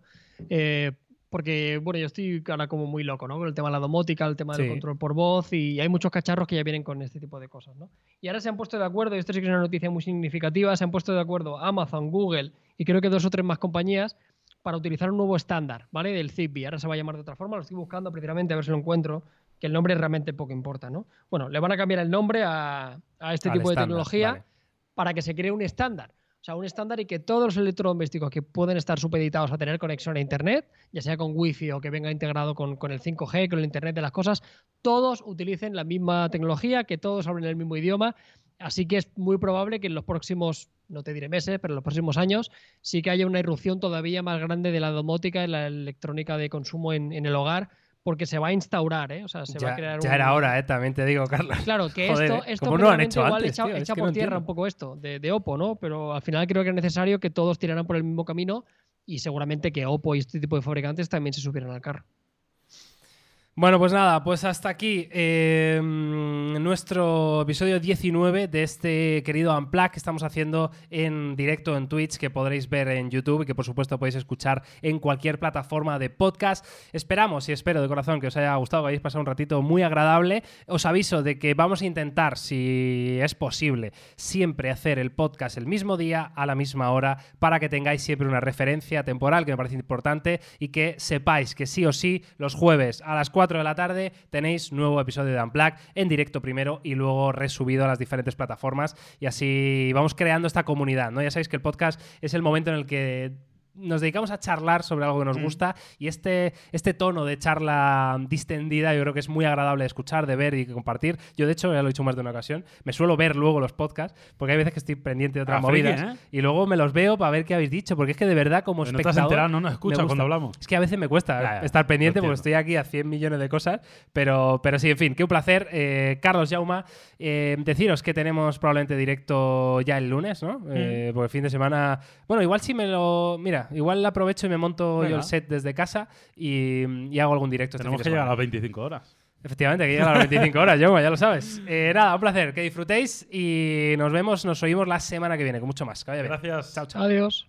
eh, porque, bueno, yo estoy ahora como muy loco, ¿no? Con el tema de la domótica, el tema del Sí. control por voz y hay muchos cacharros que ya vienen con este tipo de cosas, ¿no? Y ahora se han puesto de acuerdo, y esto sí que es una noticia muy significativa, se han puesto de acuerdo Amazon, Google y creo que dos o tres más compañías para utilizar un nuevo estándar, ¿vale? Del Zigbee. Ahora se va a llamar de otra forma, lo estoy buscando precisamente a ver si lo encuentro, que el nombre realmente poco importa, ¿no? Bueno, le van a cambiar el nombre a, a este Al tipo de tecnología vale. para que se cree un estándar. O sea, un estándar y que todos los electrodomésticos que pueden estar supeditados a tener conexión a Internet, ya sea con Wi-Fi o que venga integrado con, con el 5G, con el Internet de las cosas, todos utilicen la misma tecnología, que todos hablen el mismo idioma. Así que es muy probable que en los próximos, no te diré meses, pero en los próximos años sí que haya una irrupción todavía más grande de la domótica y la electrónica de consumo en, en el hogar, porque se va a instaurar, ¿eh? O sea, se ya, va a crear ya un- era hora, ¿eh? También te digo, Carlos. Claro, que Joder, esto, esto ¿Cómo no han hecho igual antes, echa, tío? Echa por no tierra entiendo. un poco esto de, de Oppo, ¿no? Pero al final creo que es necesario que todos tiraran por el mismo camino y seguramente que Oppo y este tipo de fabricantes también se subieran al carro. Bueno, pues nada, pues hasta aquí eh, nuestro episodio 19 de este querido Unplug que estamos haciendo en directo en Twitch, que podréis ver en YouTube y que por supuesto podéis escuchar en cualquier plataforma de podcast. Esperamos y espero de corazón que os haya gustado, que hayáis pasado un ratito muy agradable. Os aviso de que vamos a intentar, si es posible, siempre hacer el podcast el mismo día, a la misma hora, para que tengáis siempre una referencia temporal que me parece importante y que sepáis que sí o sí los jueves a las 4 de la tarde tenéis nuevo episodio de Unplug en directo primero y luego resubido a las diferentes plataformas y así vamos creando esta comunidad, ¿no? Ya sabéis que el podcast es el momento en el que nos dedicamos a charlar sobre algo que nos Mm. gusta y este, este tono de charla distendida yo creo que es muy agradable de escuchar, de ver y compartir. Yo de hecho, ya lo he dicho más de una ocasión, me suelo ver luego los podcasts porque hay veces que estoy pendiente de otras Ah, friki, movidas ¿eh? y luego me los veo para ver qué habéis dicho porque es que de verdad como Pero no estás espectador... enterado, no nos me escucha cuando hablamos. Es que a veces me cuesta Ya, ya, estar pendiente porque estoy aquí a 100 millones de cosas, pero, pero sí, en fin, qué un placer. Eh, Carlos Jauma, eh, deciros que tenemos probablemente directo ya el lunes, ¿no? Eh, porque el fin de semana, bueno, igual si me lo, mira, igual aprovecho y me monto yo el set desde casa y, y hago algún directo. este Tenemos que llegar a las 25 horas. Efectivamente, que llega a las 25 horas, Jauma, ya lo sabes. Eh, nada, un placer, que disfrutéis y nos vemos, nos oímos la semana que viene con mucho más. Que vaya bien. Gracias. Chao, chao. Adiós.